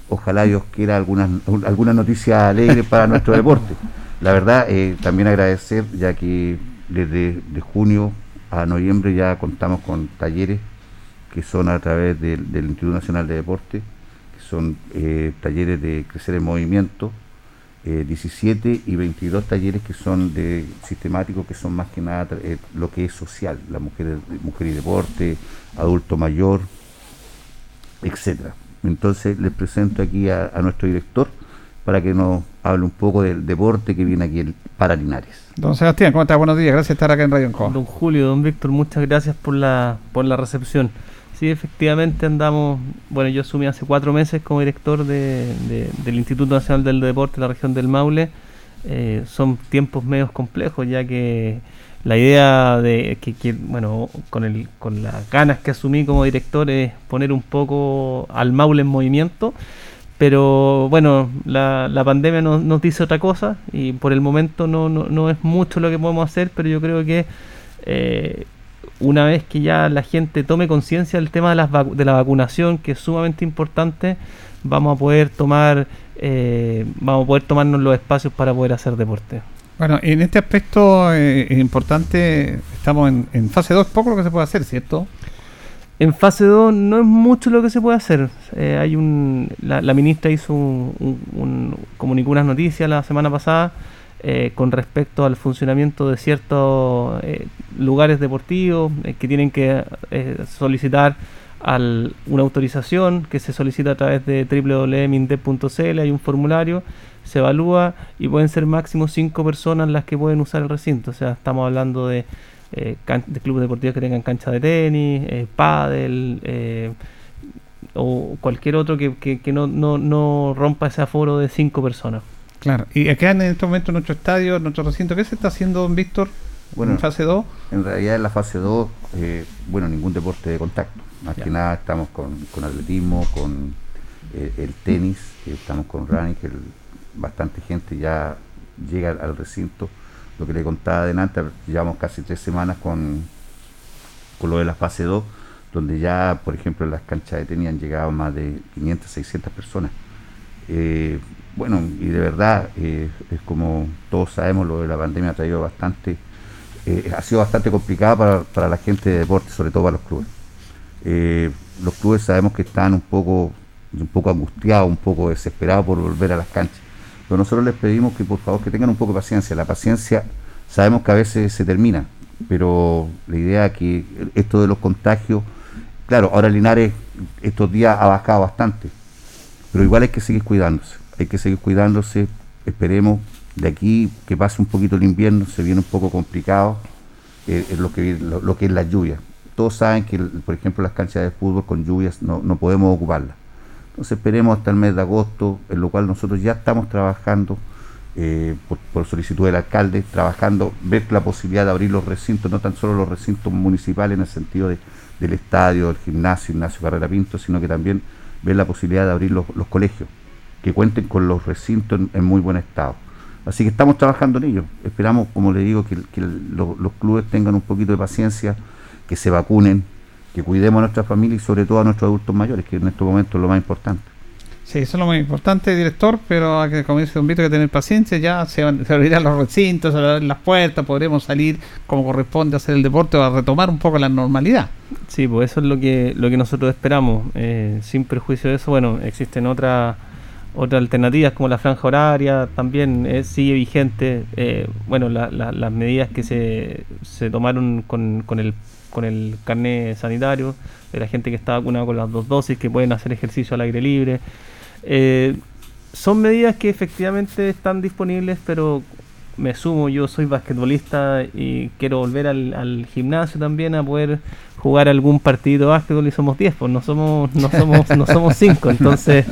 ojalá Dios quiera algunas alguna noticia alegre para nuestro deporte. La verdad, eh, también agradecer, ya que desde de junio a noviembre ya contamos con talleres que son a través del, Instituto Nacional de Deporte, que son eh, talleres de crecer en movimiento, eh, 17 y 22 talleres que son de sistemáticos, que son más que nada eh, lo que es social, la mujer, mujer y deporte, adulto mayor, etcétera. Entonces les presento aquí a, a nuestro director para que nos hable un poco del deporte que viene aquí el para Linares. Don Sebastián, ¿cómo estás? Buenos días, gracias por estar acá en Radio Ancoa. Don Julio, don Víctor, muchas gracias por la, por la recepción. Sí, efectivamente andamos, bueno, yo asumí hace cuatro meses como director de- de- del Instituto Nacional del Deporte de la región del Maule. Eh, son tiempos medios complejos, ya que la idea de que, que, bueno, con, el, con las ganas que asumí como director es poner un poco al Maule en movimiento. Pero bueno, la, la pandemia nos, dice otra cosa y por el momento no, no, no es mucho lo que podemos hacer, pero yo creo que eh, una vez que ya la gente tome conciencia del tema de, las de la vacunación, que es sumamente importante, vamos a poder tomar eh, vamos a poder tomarnos los espacios para poder hacer deporte. Bueno, en este aspecto eh, es importante, estamos en, en fase 2, poco lo que se puede hacer, ¿cierto? En fase 2 no es mucho lo que se puede hacer. Eh, hay un, la, la ministra hizo un, un- un- comunicó unas noticias la semana pasada eh, con respecto al funcionamiento de ciertos eh, lugares deportivos eh, que tienen que eh, solicitar al- una autorización que se solicita a través de www.mindep.cl, hay un formulario, se evalúa y pueden ser máximo cinco personas las que pueden usar el recinto. O sea, estamos hablando de, eh, can- de clubes deportivos que tengan cancha de tenis, eh, pádel, eh, o cualquier otro que, que- que no, no, no rompa ese aforo de cinco personas. Claro. Y acá en este momento en nuestro estadio, en nuestro recinto, ¿qué se está haciendo, don Víctor? Bueno, en fase 2. En realidad en la fase 2, eh, bueno, ningún deporte de contacto. Más que nada estamos con, con atletismo, con eh, el tenis, estamos con running, que el- bastante gente ya llega al, recinto. Lo que le contaba adelante, llevamos casi tres semanas con, con lo de la fase 2, donde ya, por ejemplo, en las canchas de tenis han llegado más de 500, 600 personas. Eh, bueno, y de verdad, eh, es como todos sabemos, lo de la pandemia ha traído bastante, eh, ha sido bastante complicada para, para la gente de deporte, sobre todo para los clubes. Los clubes sabemos que están un poco, un poco angustiados, un poco desesperados por volver a las canchas. Pero nosotros les pedimos que por favor que tengan un poco de paciencia. La paciencia sabemos que a veces se termina, pero la idea es que esto de los contagios, claro, ahora Linares estos días ha bajado bastante, pero igual hay que seguir cuidándose, hay que seguir cuidándose, esperemos de aquí que pase un poquito el invierno, se viene un poco complicado eh, lo, que, es la lluvia. Todos saben que, por ejemplo, las canchas de fútbol con lluvias no podemos ocuparlas. Entonces esperemos hasta el mes de agosto, en lo cual nosotros ya estamos trabajando eh, por, solicitud del alcalde, trabajando, ver la posibilidad de abrir los recintos, no tan solo los recintos municipales en el sentido de- del estadio, del gimnasio, gimnasio Carrera Pinto, sino que también ver la posibilidad de abrir los, los colegios, que cuenten con los recintos en, muy buen estado. Así que estamos trabajando en ello. Esperamos, como le digo, que, que lo- los clubes tengan un poquito de paciencia, que se vacunen, que cuidemos a nuestra familia y sobre todo a nuestros adultos mayores, que en estos momentos es lo más importante. Sí, eso es lo más importante, director, pero hay que, como dice Don Vito, hay que tener paciencia, ya se, van, se abrirán los recintos, se abrirán las puertas, podremos salir como corresponde a hacer el deporte o a retomar un poco la normalidad. Sí, pues eso es lo que, lo que nosotros esperamos. Eh, sin perjuicio de eso, bueno, existen otras otras alternativas como la franja horaria, también eh, sigue vigente. Eh, bueno, la- la- las medidas que se, se tomaron con, con el con el carnet sanitario, de la gente que está vacunada con las dos dosis, que pueden hacer ejercicio al aire libre. Eh, son medidas que efectivamente están disponibles, pero me sumo, yo soy basquetbolista y quiero volver al, gimnasio también a poder jugar algún partido de básquetbol y somos 10, pues no somos no somos no somos 5, entonces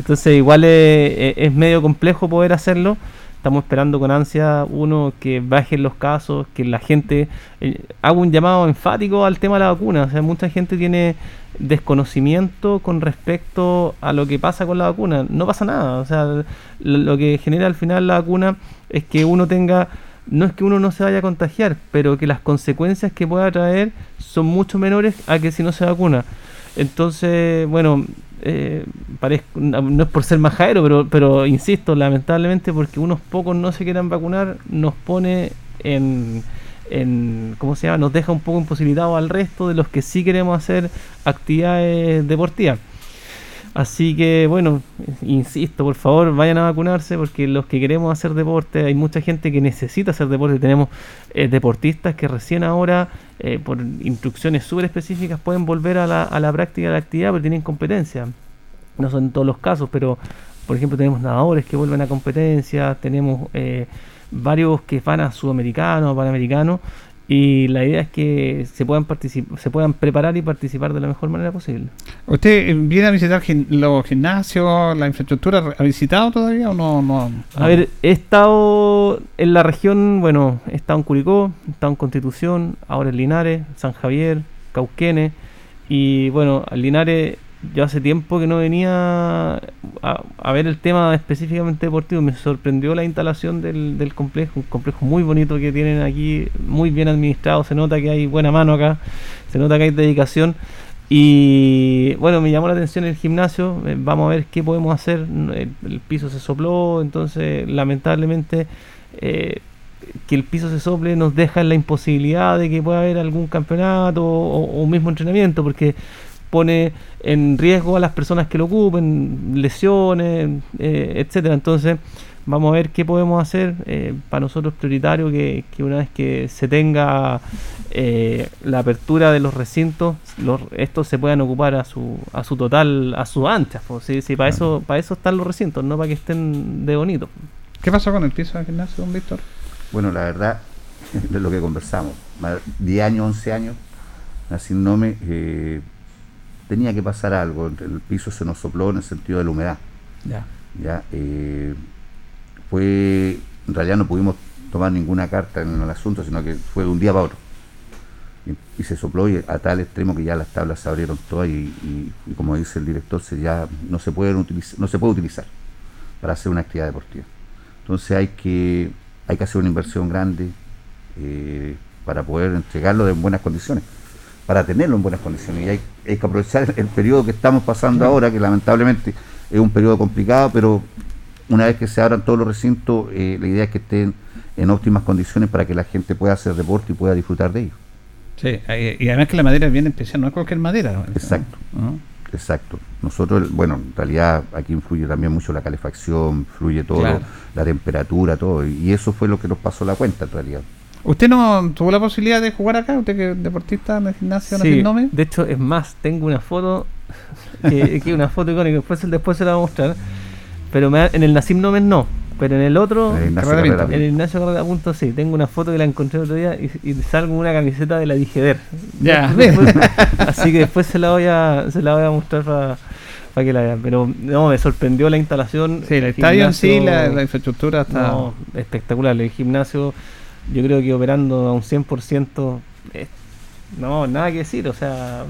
entonces igual es medio complejo poder hacerlo. Estamos esperando con ansia uno que bajen los casos, que la gente eh, haga un llamado enfático al tema de la vacuna, o sea, mucha gente tiene desconocimiento con respecto a lo que pasa con la vacuna. No pasa nada. O sea, lo que genera al final la vacuna es que uno tenga no es que uno no se vaya a contagiar, pero que las consecuencias que pueda traer son mucho menores a que si no se vacuna. Entonces, bueno, eh, parezco- no es por ser majadero, pero, pero insisto, lamentablemente porque unos pocos no se quieran vacunar, nos pone en, en, ¿cómo se llama? Nos deja un poco imposibilitados al resto de los que sí queremos hacer actividades deportivas. Así que bueno, insisto, por favor, vayan a vacunarse porque los que queremos hacer deporte, hay mucha gente que necesita hacer deporte. Tenemos eh, deportistas que recién ahora, eh, por instrucciones súper específicas, pueden volver a la, práctica de la actividad, pero tienen competencia. No son todos los casos, pero por ejemplo tenemos nadadores que vuelven a competencia, tenemos eh, varios que van a sudamericanos, panamericanos, y la idea es que se puedan se puedan preparar y participar de la mejor manera posible. ¿Usted eh, viene a visitar gim- los gimnasios, la infraestructura? ¿Ha visitado todavía o no? no, A no? ver, he estado en la región, bueno, he estado en Curicó, he estado en Constitución, ahora en Linares, San Javier, Cauquenes, y bueno, a Linares yo hace tiempo que no venía a, a ver el tema específicamente deportivo, me sorprendió la instalación del, del complejo, un complejo muy bonito que tienen aquí, muy bien administrado, se nota que hay buena mano acá, se nota que hay dedicación. Y bueno, me llamó la atención el gimnasio. eh, vamos a ver qué podemos hacer. El, el piso se sopló, entonces lamentablemente eh, que el piso se sople nos deja en la imposibilidad de que pueda haber algún campeonato o, o un mismo entrenamiento, porque pone en riesgo a las personas que lo ocupen, lesiones, eh, etcétera. Entonces, vamos a ver qué podemos hacer. Eh, para nosotros es prioritario que, que una vez que se tenga eh, la apertura de los recintos, los, estos se puedan ocupar a su, a su total, a su ancha. pues, sí, sí, para eso, para eso están los recintos, no para que estén de bonito. ¿Qué pasó con el piso del gimnasio, don Víctor? Bueno, la verdad, de lo que conversamos, más 10 años, 11 años, así no me eh, tenía que pasar algo. El piso se nos sopló en el sentido de la humedad. Ya. Ya, eh, fue, en realidad no pudimos tomar ninguna carta en el asunto, sino que fue de un día para otro. Y, y se sopló y a tal extremo que ya las tablas se abrieron todas y, y- y como dice el director, se ya no se pueden utilizar, no se puede utilizar para hacer una actividad deportiva. Entonces hay que, hay que hacer una inversión grande eh, para poder entregarlo en buenas condiciones, para tenerlo en buenas condiciones. Y hay, hay que aprovechar el periodo que estamos pasando ahora, que lamentablemente es un periodo complicado, pero una vez que se abran todos los recintos, eh, la idea es que estén en óptimas condiciones para que la gente pueda hacer deporte y pueda disfrutar de ello. Sí, eh, y además que la madera es bien especial, no es cualquier madera. Exacto. ¿no? Exacto. Nosotros, bueno, en realidad aquí influye también mucho la calefacción, fluye todo, Claro. la temperatura, todo. Y eso fue lo que nos pasó la cuenta en realidad. ¿Usted no tuvo la posibilidad de jugar acá? ¿Usted que es deportista en el gimnasio Sí, Nome? de hecho, es más, tengo una foto, que, que una foto icónica, después, después se la voy a mostrar. Pero me en el Nacim Nomen no, pero en el otro, En el Ignacio Carrera Pinto, el sí, tengo una foto que la encontré el otro día y, y salgo una camiseta de la Digeder. Ya. Después- así que después se la voy a, se la voy a mostrar para que la vean. Pero no, me sorprendió la instalación. Sí, el estadio en sí, la, la infraestructura está... no, espectacular. El gimnasio, yo creo que operando a un 100%, eh, no, nada que decir. O sea,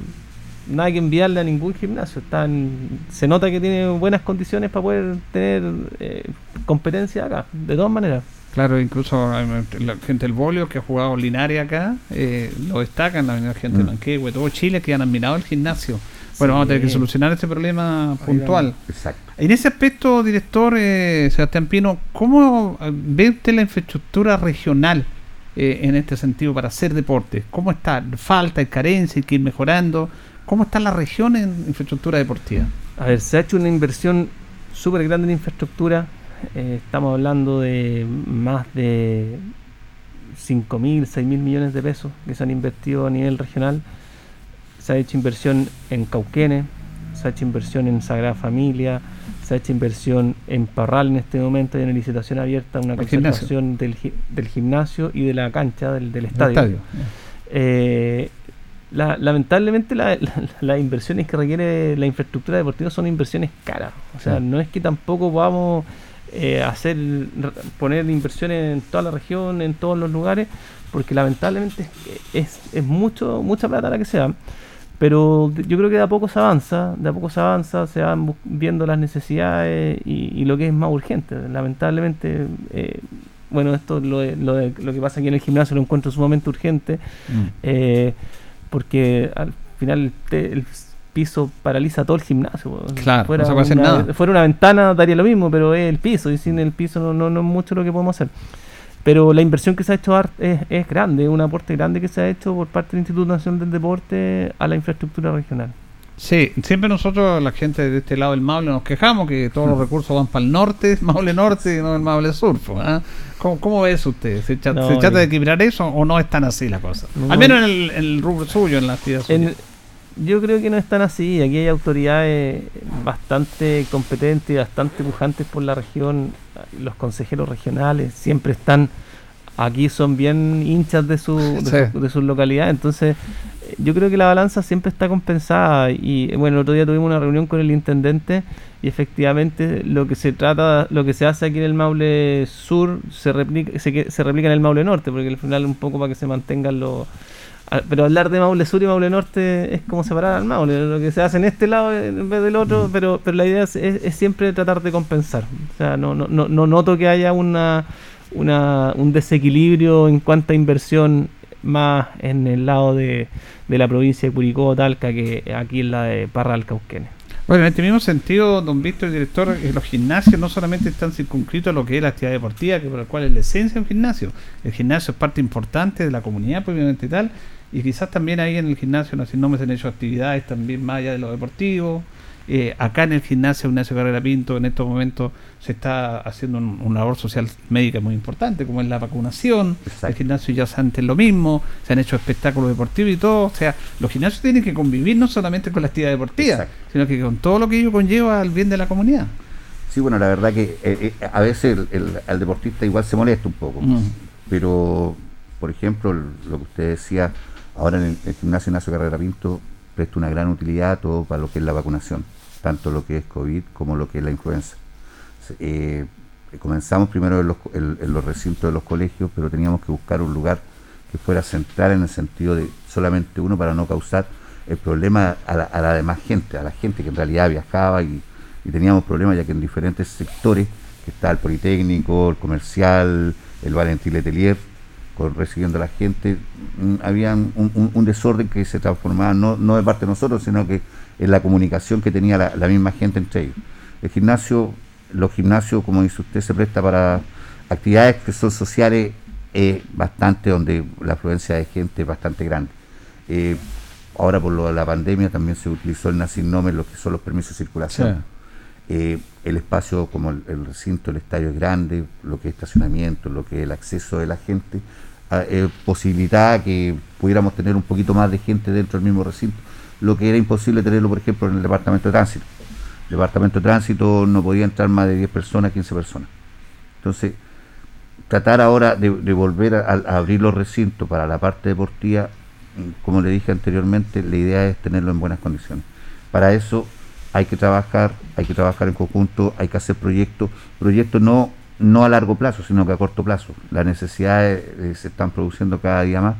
nada que enviarle a ningún gimnasio. Están, se nota que tiene buenas condiciones para poder tener eh, competencia acá, de todas maneras. Claro, incluso eh, la gente del Bolio que ha jugado Linares acá, eh, lo destacan, la gente de Mm. Manquehue, todo Chile que han admirado el gimnasio. Bueno, vamos a tener que solucionar este problema puntual. Exacto. En ese aspecto, director eh, Sebastián Pino, ¿cómo eh, ve usted la infraestructura regional eh, en este sentido para hacer deporte? ¿Cómo está? ¿Falta, hay carencia, hay que ir mejorando? ¿Cómo está la región en infraestructura deportiva? A ver, se ha hecho una inversión súper grande en infraestructura. eh, estamos hablando de más de 5 mil, 6 mil millones de pesos que se han invertido a nivel regional. Se ha hecho inversión en Cauquenes, se ha hecho inversión en Sagrada Familia, se ha hecho inversión en Parral en este momento. Hay una licitación abierta, una conservación del, gi- del gimnasio y de la cancha del, del estadio. estadio. Eh, la- lamentablemente la- la- las inversiones que requiere la infraestructura deportiva son inversiones caras. O sea, Sí. no es que tampoco podamos eh, hacer poner inversiones en toda la región, en todos los lugares, porque lamentablemente es, es, es mucho mucha plata la que se da. Pero yo creo que de a poco se avanza, de a poco se avanza, se van viendo las necesidades y, y lo que es más urgente. Lamentablemente, eh, bueno, esto lo, de- lo, de- lo que pasa aquí en el gimnasio lo encuentro sumamente urgente, eh, porque al final el, te- el piso paraliza todo el gimnasio. Claro, no se puede hacer una, nada. Fuera una ventana daría lo mismo, pero es el piso, y sin el piso no, no, no es mucho lo que podemos hacer. Pero la inversión que se ha hecho es, es grande, es un aporte grande que se ha hecho por parte del Instituto Nacional del Deporte a la infraestructura regional. Sí, siempre nosotros, la gente de este lado del Maule, nos quejamos que todos los recursos van para el norte, Maule Norte y no el Maule Sur. ¿ah? ¿Cómo, ¿Cómo ves usted? ¿Se, cha- No, se trata de equilibrar eso o no es tan así la cosa? No, Al menos en el, en el rubro suyo, en la actividad suya. En- yo creo que no es tan así. Aquí hay autoridades bastante competentes y bastante pujantes por la región. Los consejeros regionales siempre están aquí, son bien hinchas de su, de, Sí. su- de sus localidades. Entonces, yo creo que la balanza siempre está compensada. Y bueno, el otro día tuvimos una reunión con el intendente y efectivamente lo que se trata, lo que se hace aquí en el Maule Sur se replica, se, se replica en el Maule Norte, porque al final un poco para que se mantengan los Pero hablar de Maule Sur y Maule Norte es como separar al Maule, lo que se hace en este lado en vez del otro, pero, pero la idea es, es- es siempre tratar de compensar. O sea, no, no, no, no noto que haya una, una, un desequilibrio en cuanto a inversión más en el lado de, de la provincia de Curicó Talca que aquí en la de Parral Cauquenes. Bueno, en este mismo sentido, don Víctor, director, eh, los gimnasios no solamente están circunscritos a lo que es la actividad deportiva, que por la cual es la esencia de un gimnasio. El gimnasio es parte importante de la comunidad, propiamente tal, y quizás también ahí en el gimnasio nacional se han hecho actividades también más allá de lo deportivo. Eh, acá en el gimnasio Ignacio Carrera Pinto, en estos momentos se está haciendo un- una labor social médica muy importante, como es la vacunación. El gimnasio ya antes lo mismo, se han hecho espectáculos deportivos y todo. O sea, los gimnasios tienen que convivir no solamente con la actividad deportiva, sino que con todo lo que ello conlleva al bien de la comunidad. Sí, bueno, la verdad que eh, eh, a veces el, el- al deportista igual se molesta un poco, Mm. pero por ejemplo, lo que usted decía, ahora en el, el gimnasio Ignacio Carrera Pinto presta una gran utilidad todo para lo que es la vacunación, tanto lo que es COVID como lo que es la influenza. Eh, comenzamos primero en los, recintos de los colegios, pero teníamos que buscar un lugar que fuera central en el sentido de solamente uno para no causar el problema a la, a la demás gente, a la gente que en realidad viajaba y, y teníamos problemas ya que en diferentes sectores, que está el Politécnico, el Comercial, el Valentín Letelier, recibiendo a la gente, mm, había un, desorden que se transformaba no, no de parte de nosotros, sino que en la comunicación que tenía la, la misma gente entre ellos. El gimnasio, los gimnasios, como dice usted, se presta para actividades que son sociales bastante, donde la afluencia de gente es bastante grande. Eh, ahora por lo de la pandemia también se utilizó el NACINOME, lo que son los permisos de circulación. Eh, el espacio como el, recinto, el estadio es grande, lo que es estacionamiento, lo que es el acceso de la gente, ah, eh, que pudiéramos tener un poquito más de gente dentro del mismo recinto, lo que era imposible tenerlo, por ejemplo, en el departamento de tránsito. El departamento de tránsito no podía entrar más de 10 personas, 15 personas. Entonces, tratar ahora de, de volver a, a abrir los recintos para la parte deportiva, mm, como le dije anteriormente, la idea es tenerlo en buenas condiciones. Para eso hay que trabajar, hay que trabajar en conjunto, hay que hacer proyectos, proyectos no, no a largo plazo, sino que a corto plazo. Las necesidades eh, se están produciendo cada día más.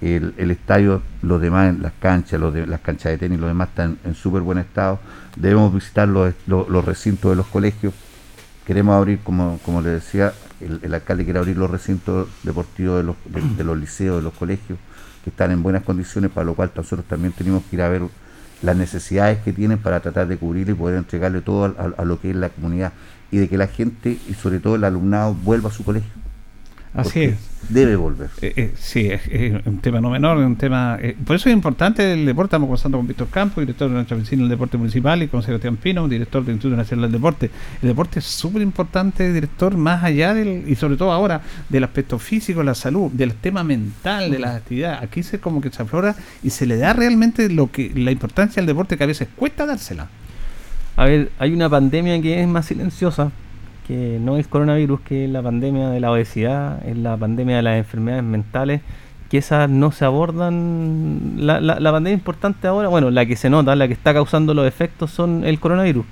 El, estadio, los demás, las canchas, de, las canchas de tenis, los demás están en súper buen estado. Debemos visitar los, los- recintos de los colegios. Queremos abrir, como, como le decía, el, alcalde quiere abrir los recintos deportivos de los, de los liceos, de los colegios, que están en buenas condiciones, para lo cual nosotros también tenemos que ir a ver las necesidades que tienen para tratar de cubrir y poder entregarle todo a, a- lo que es la comunidad y de que la gente y sobre todo el alumnado vuelva a su colegio. Así es. Debe volver. Eh, eh, sí, es, es un tema no menor, es un tema... eh, por eso es importante el deporte. Estamos conversando con Víctor Campos, director de nuestra oficina del deporte municipal, y con Sebastián Pino, director del Instituto Nacional del Deporte. El deporte es súper importante, director, más allá del... Y sobre todo ahora, del aspecto físico, la salud, del tema mental, de las actividades. Aquí se como que se aflora y se le da realmente lo que la importancia al deporte que a veces cuesta dársela. A ver, hay una pandemia que es más silenciosa, que no es coronavirus, que es la pandemia de la obesidad, es la pandemia de las enfermedades mentales, que esas no se abordan. La, la, pandemia importante ahora, bueno, la que se nota, la que está causando los efectos son el coronavirus.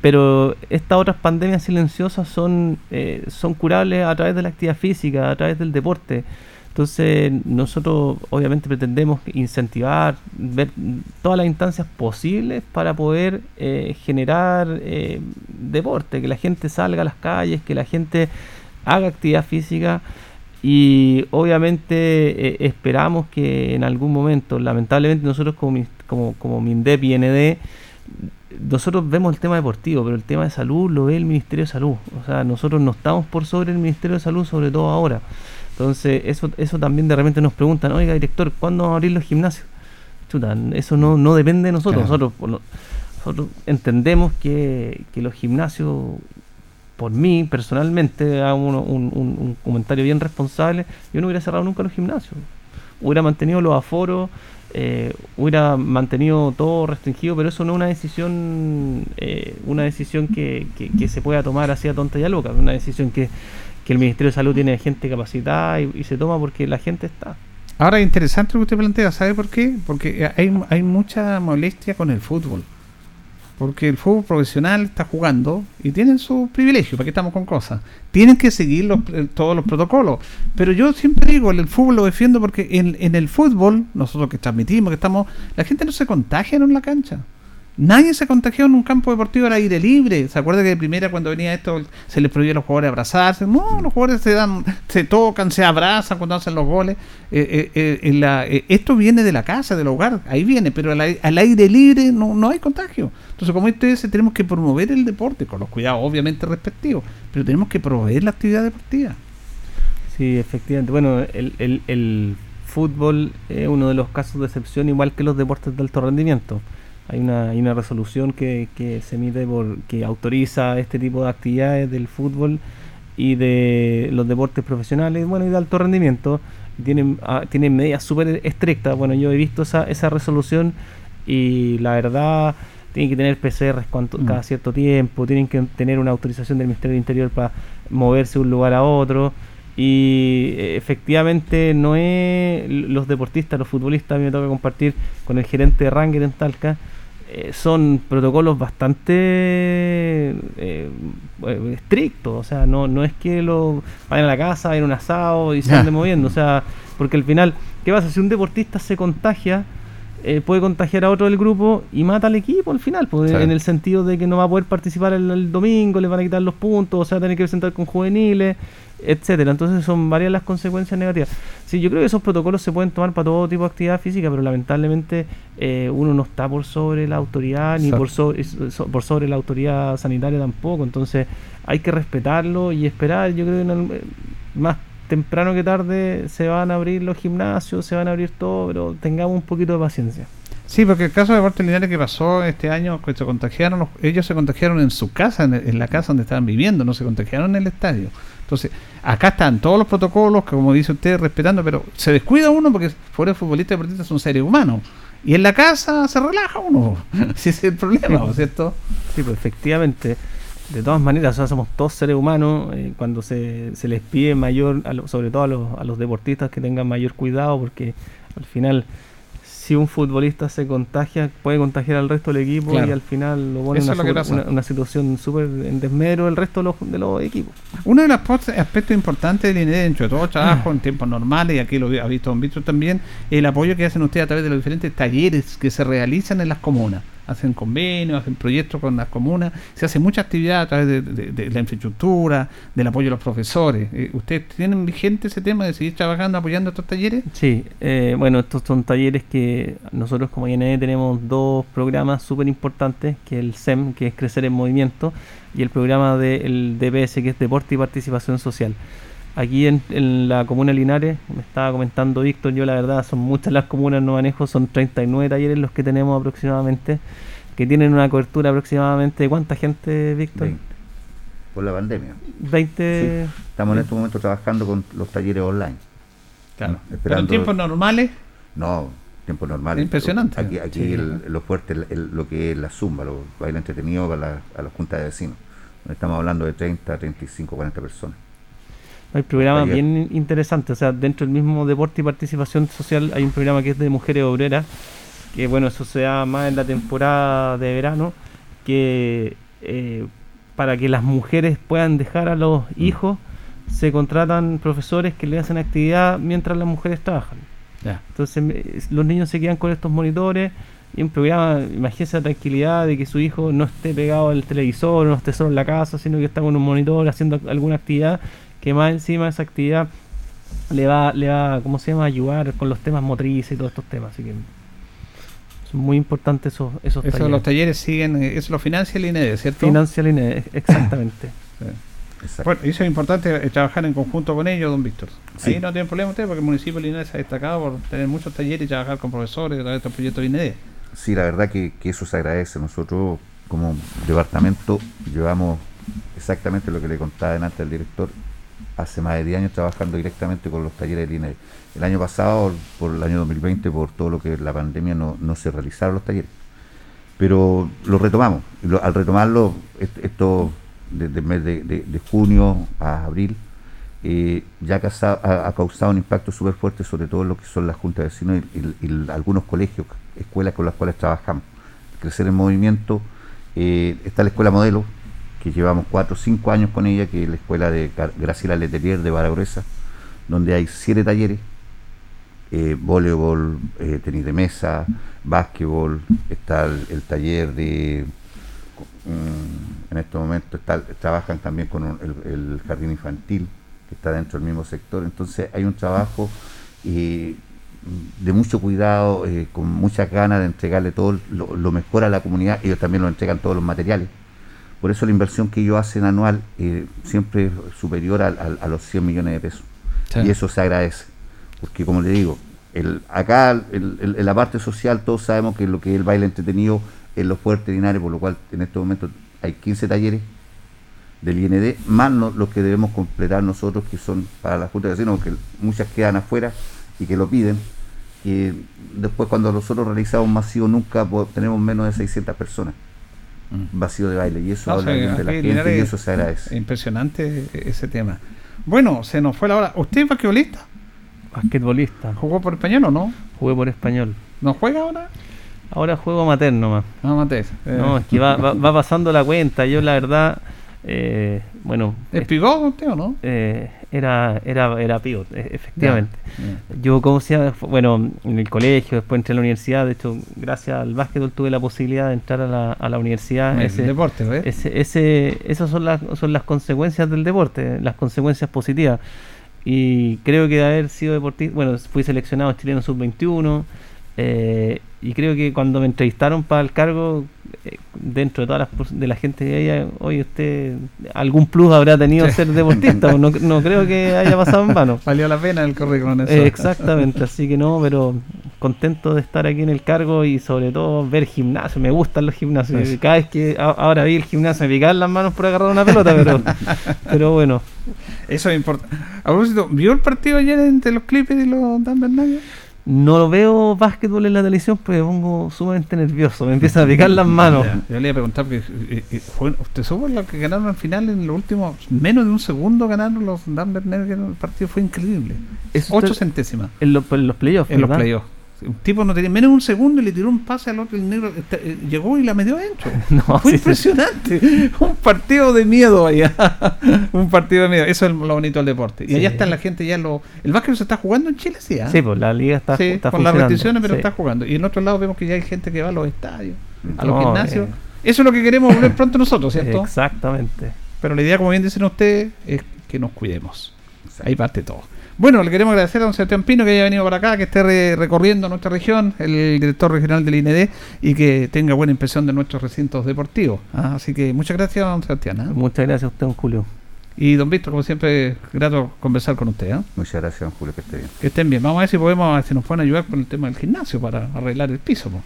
Pero estas otras pandemias silenciosas son, eh, son curables a través de la actividad física, a través del deporte. Entonces nosotros obviamente pretendemos incentivar, ver todas las instancias posibles para poder eh, generar eh, deporte, que la gente salga a las calles, que la gente haga actividad física y obviamente eh, esperamos que en algún momento, lamentablemente nosotros como, como, como nosotros vemos el tema deportivo, pero el tema de salud lo ve el Ministerio de Salud. O sea, nosotros no estamos por sobre el Ministerio de Salud, sobre todo ahora. Entonces, eso, eso también de repente nos preguntan, oiga, director, ¿cuándo van a abrir los gimnasios? Chuta, eso no, no depende de nosotros. Claro. Nosotros, nosotros entendemos que, que los gimnasios, por mí personalmente, hago un, un- un- un comentario bien responsable, yo no hubiera cerrado nunca los gimnasios. Hubiera mantenido los aforos, eh, hubiera mantenido todo restringido, pero eso no es una decisión eh, una decisión que, que- que se pueda tomar así a tonta y a loca, una decisión que, que el Ministerio de Salud tiene gente capacitada y, se toma porque la gente está. Ahora es interesante lo que usted plantea, ¿sabe por qué? Porque hay, hay mucha molestia con el fútbol. Porque el fútbol profesional está jugando y tienen su privilegio, ¿para qué estamos con cosas? Tienen que seguir los- eh, todos los protocolos. Pero yo siempre digo, el fútbol lo defiendo porque en el fútbol, nosotros que transmitimos, que estamos, la gente no se contagia en la cancha. Nadie se contagió en un campo deportivo al aire libre. ¿Se acuerda que de primera cuando venía esto se les prohibía a los jugadores abrazarse? No, los jugadores se dan, se tocan, se abrazan cuando hacen los goles. Eh, eh, eh, esto viene de la casa, del hogar, ahí viene, pero al, al aire libre no, no hay contagio. Entonces, como esto dice, tenemos que promover el deporte, con los cuidados obviamente respectivos, pero tenemos que promover la actividad deportiva. Sí, efectivamente. Bueno, el, el, el fútbol es uno de los casos de excepción, igual que los deportes de alto rendimiento. Hay una, hay una resolución que, que se emite por que autoriza este tipo de actividades del fútbol y de los deportes profesionales, bueno, y de alto rendimiento. Tienen, ah, tienen medidas súper estrictas. Bueno, yo he visto esa, esa resolución y la verdad tienen que tener PCRs cuanto- Mm. cada cierto tiempo, tienen que tener una autorización del Ministerio del Interior para moverse de un lugar a otro. Y eh, efectivamente no es los deportistas, los futbolistas, a mí me toca compartir con el gerente de Ranger en Talca, eh, son protocolos bastante eh, eh, estrictos, o sea, no, no es que lo vayan a la casa, vayan a un asado y se anden moviendo, o sea, porque al final, ¿qué pasa? Si un deportista se contagia, eh, puede contagiar a otro del grupo y mata al equipo al final, pues, Sí. en el sentido de que no va a poder participar el, el domingo, le van a quitar los puntos, o sea, tener que presentar con juveniles, etcétera. Entonces son varias las consecuencias negativas. Sí, yo creo que esos protocolos se pueden tomar para todo tipo de actividad física, pero lamentablemente eh, uno no está por sobre la autoridad ni por sobre, so- por sobre la autoridad sanitaria tampoco. Entonces hay que respetarlo y esperar. Yo creo que en el- eh, más temprano que tarde se van a abrir los gimnasios, se van a abrir todo, pero tengamos un poquito de paciencia. Sí, porque el caso de Deportes Linares que pasó este año, que se contagiaron, los- ellos se contagiaron en su casa, en, en la casa donde estaban viviendo, no se contagiaron en el estadio. Entonces, acá están todos los protocolos, que como dice usted, respetando, pero se descuida uno porque fuera futbolista y deportista son seres humanos. Y en la casa se relaja uno. Ese es el problema, ¿no es cierto? Sí, pues efectivamente. De todas maneras, o sea, somos todos seres humanos. eh, cuando se, se les pide mayor, a lo- sobre todo a los, a los deportistas, que tengan mayor cuidado, porque al final, si un futbolista se contagia, puede contagiar al resto del equipo Claro. y al final lo pone en una, situación súper en desmedro del resto de los, de los equipos. Uno de los aspectos importantes del INE, dentro de todo el trabajo en tiempos normales, y aquí lo ha visto Don Víctor también, el apoyo que hacen ustedes a través de los diferentes talleres que se realizan en las comunas. Hacen convenios, hacen proyectos con las comunas, se hace mucha actividad a través de, de- de la infraestructura, del apoyo a los profesores. Eh, ¿Ustedes tienen vigente ese tema de seguir trabajando, apoyando estos talleres? Sí, eh, bueno, estos son talleres que nosotros como INE tenemos dos programas súper importantes, que el SEM, que es Crecer en Movimiento, y el programa del DPS, que es Deporte y Participación Social. Aquí en, en la comuna de Linares, me estaba comentando Víctor, yo la verdad son muchas las comunas, no manejo, son 39 talleres los que tenemos aproximadamente, que tienen una cobertura aproximadamente de cuánta gente, Víctor? 20. Por la pandemia. 20... Sí, Estamos en este momento trabajando con los talleres online. Claro. No, Pero en tiempos normales, No, tiempo normal. Impresionante. Aquí, aquí Sí. el- lo fuerte, el- el- lo que es la zumba, lo baile entretenido para la, a las juntas de vecinos. Estamos hablando de 30, 35, 40 personas. Hay programas bien interesantes, o sea, dentro del mismo deporte y participación social hay un programa que es de mujeres obreras, que bueno, eso se da más en la temporada de verano, que eh, para que las mujeres puedan dejar a los Mm. hijos, se contratan profesores que le hacen actividad mientras las mujeres trabajan. Ya. Entonces los niños se quedan con estos monitores y un programa, imagínese la tranquilidad de que su hijo no esté pegado al televisor, no esté solo en la casa, sino que está con un monitor haciendo alguna actividad que más encima esa actividad le va, le va, ¿cómo se llama?, ayudar con los temas motrices y todos estos temas. Así que son muy importantes esos, esos Eso, talleres. los talleres siguen, eh, eso lo financia el INED, ¿cierto? Financia el INED, exactamente. Bueno, y eso es importante eh, trabajar en conjunto con ellos, don Víctor. Sí. Ahí no tienen problema ustedes porque el municipio de Linares se ha destacado por tener muchos talleres y trabajar con profesores a través de estos proyectos de INED. Sí, la verdad que, que eso se agradece. Nosotros como departamento llevamos exactamente lo que le contaba antes al director, hace más de 10 años trabajando directamente con los talleres de INED. El año pasado, por el año 2020, por todo lo que la pandemia, no, no se realizaron los talleres. Pero lo retomamos. Lo- al retomarlo, est- esto desde el mes de, de- junio a abril, eh, ya casa- ha- ha causado un impacto súper fuerte, sobre todo lo que son las juntas de vecinos y algunos colegios, escuelas con las cuales trabajamos. Crecer en movimiento, eh, está la escuela modelo, que llevamos cuatro o cinco años con ella, que es la escuela de Graciela Letelier de Baragruesa, donde hay siete talleres, eh, voleibol, eh, tenis de mesa, básquetbol, está el, taller de, mm, en estos momentos está- trabajan también con el, jardín infantil, que está dentro del mismo sector, entonces hay un trabajo eh, de mucho cuidado, con muchas ganas de entregarle todo lo, lo mejor a la comunidad, ellos también nos entregan todos los materiales. Por eso la inversión que ellos hacen anual eh, siempre es superior a los 100 millones de pesos. Sí. Y eso se agradece. Porque como le digo, el, acá el- el- en la parte social todos sabemos que lo que es el baile entretenido es lo fuerte Linares, por lo cual en este momento hay 15 talleres del IND, más no- los que debemos completar nosotros, que son para la Junta de Vecinos, porque muchas quedan afuera y que lo piden. Que después cuando nosotros realizamos un masivo nunca tenemos menos de 600 personas vacío de baile y eso No, habla sí, bien de la aquí gente Linares- y eso se agradece. Impresionante ese tema. Bueno, se nos fue la hora. ¿Usted es basquetbolista? Basquetbolista. ¿Jugó por español o no? Jugué por español. ¿No juega ahora? Ahora juego materno más. No, Matés. eh. No, es que va, va, va pasando la cuenta. Yo la verdad, eh, bueno... ¿Es pivot usted o no? Eh, era, era, era pivot, e- efectivamente. Yo, como sea, bueno, en el colegio, después entré a la universidad, de hecho, gracias al básquetbol tuve la posibilidad de entrar a la, a la universidad. El deporte, ¿ves? Ese, ese, esas son las, son las consecuencias del deporte, las consecuencias positivas. Y creo que de haber sido deportista, bueno, fui seleccionado chileno sub-21, eh, y creo que cuando me entrevistaron para el cargo, eh, dentro de todas las de la gente que había, oye, usted algún plus habrá tenido ser deportista, no, no creo que haya pasado en vano. Valió la pena el currículum eso. Eh, exactamente, así que no, pero contento de estar aquí en el cargo y sobre todo ver gimnasio, me gustan los gimnasios. Eso. Cada vez que a- ahora vi el gimnasio me picaban las manos por agarrar una pelota, pero, pero bueno. Eso es importante. A propósito, ¿vio el partido ayer entre los Clippers y los Denver Nuggets? No lo veo básquetbol en la televisión porque me pongo sumamente nervioso, me empiezan a picar las manos. Ya, Yo le iba a preguntar, porque, eh, eh, ¿usted supo lo que ganaron al final en los últimos, menos de un segundo ganaron los Denver Nuggets? El partido fue increíble. Eso Ocho centésimas. En, los- en los playoffs, En los playoffs. Un tipo no tenía menos de un segundo y le tiró un pase al otro. El negro eh, eh, llegó y la metió adentro. No, Fue sí, sí. impresionante. un partido de miedo allá. un partido de miedo. Eso es lo bonito del deporte. Y Sí. allá está la gente ya lo. El básquet se está jugando en Chile, sí. ¿ah? Sí, pues la liga está, está con las restricciones, pero está jugando. Y en otro lado vemos que ya hay gente que va a los estadios, a los No, gimnasios. eh. Eso es lo que queremos volver pronto nosotros, ¿cierto? Exactamente. Pero la idea, como bien dicen ustedes, es que nos cuidemos. Ahí parte todo. Bueno, le queremos agradecer a don Sebastián Pino que haya venido para acá, que esté re- recorriendo nuestra región, el director regional del IND, y que tenga buena impresión de nuestros recintos deportivos. Ah, así que muchas gracias, don Sebastián. ¿ah? Muchas gracias a usted, don Julio. Y don Víctor, como siempre, grato conversar con usted. ¿ah? Muchas gracias, don Julio, que esté bien. Que estén bien. Vamos a ver si podemos, a ver si nos pueden ayudar con el tema del gimnasio para arreglar el piso. po.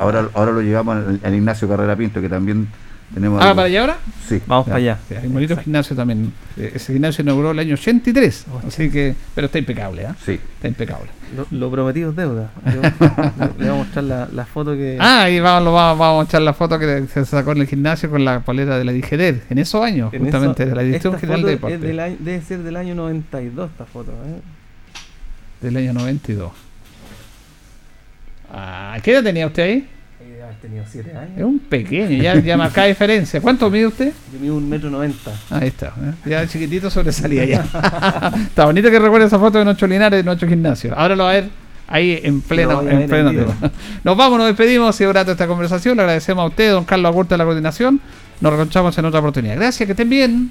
Ahora, ahora lo llevamos al, al Ignacio Carrera Pinto, que también tenemos... Ah, algo- ¿para allá ahora? Sí. Vamos Ya, para allá. Hay un bonito gimnasio también. Eh, Ese gimnasio inauguró el año 83. Así que, pero está impecable, ¿ah? Sí. Está impecable. Lo, lo prometido es deuda. Yo- le voy a mostrar la, la foto que... Ah, y vamos, lo vamos, vamos a echar la foto que se sacó en el gimnasio con la polera de la DGD en esos años, En justamente, eso- de la Dirección General de es Deporte. del año- debe ser del año 92 esta foto. ¿eh? Del año 92. Ah, ¿Qué edad tenía usted ahí? Tenido 7 años. Es un pequeño, ya, ya marca diferencia. ¿Cuánto mide usted? Yo mido un metro noventa. Ahí está, ¿eh? ya chiquitito sobresalía ya. está bonito que recuerde esa foto de Nocho Linares de Nocho Gimnasio. Ahora lo va a ver ahí en pleno, en pleno. Nos vamos, nos despedimos, ha sido grato esta conversación. Le agradecemos a usted, don Carlos Agurta de la coordinación. Nos reencontramos en otra oportunidad. Gracias, que estén bien.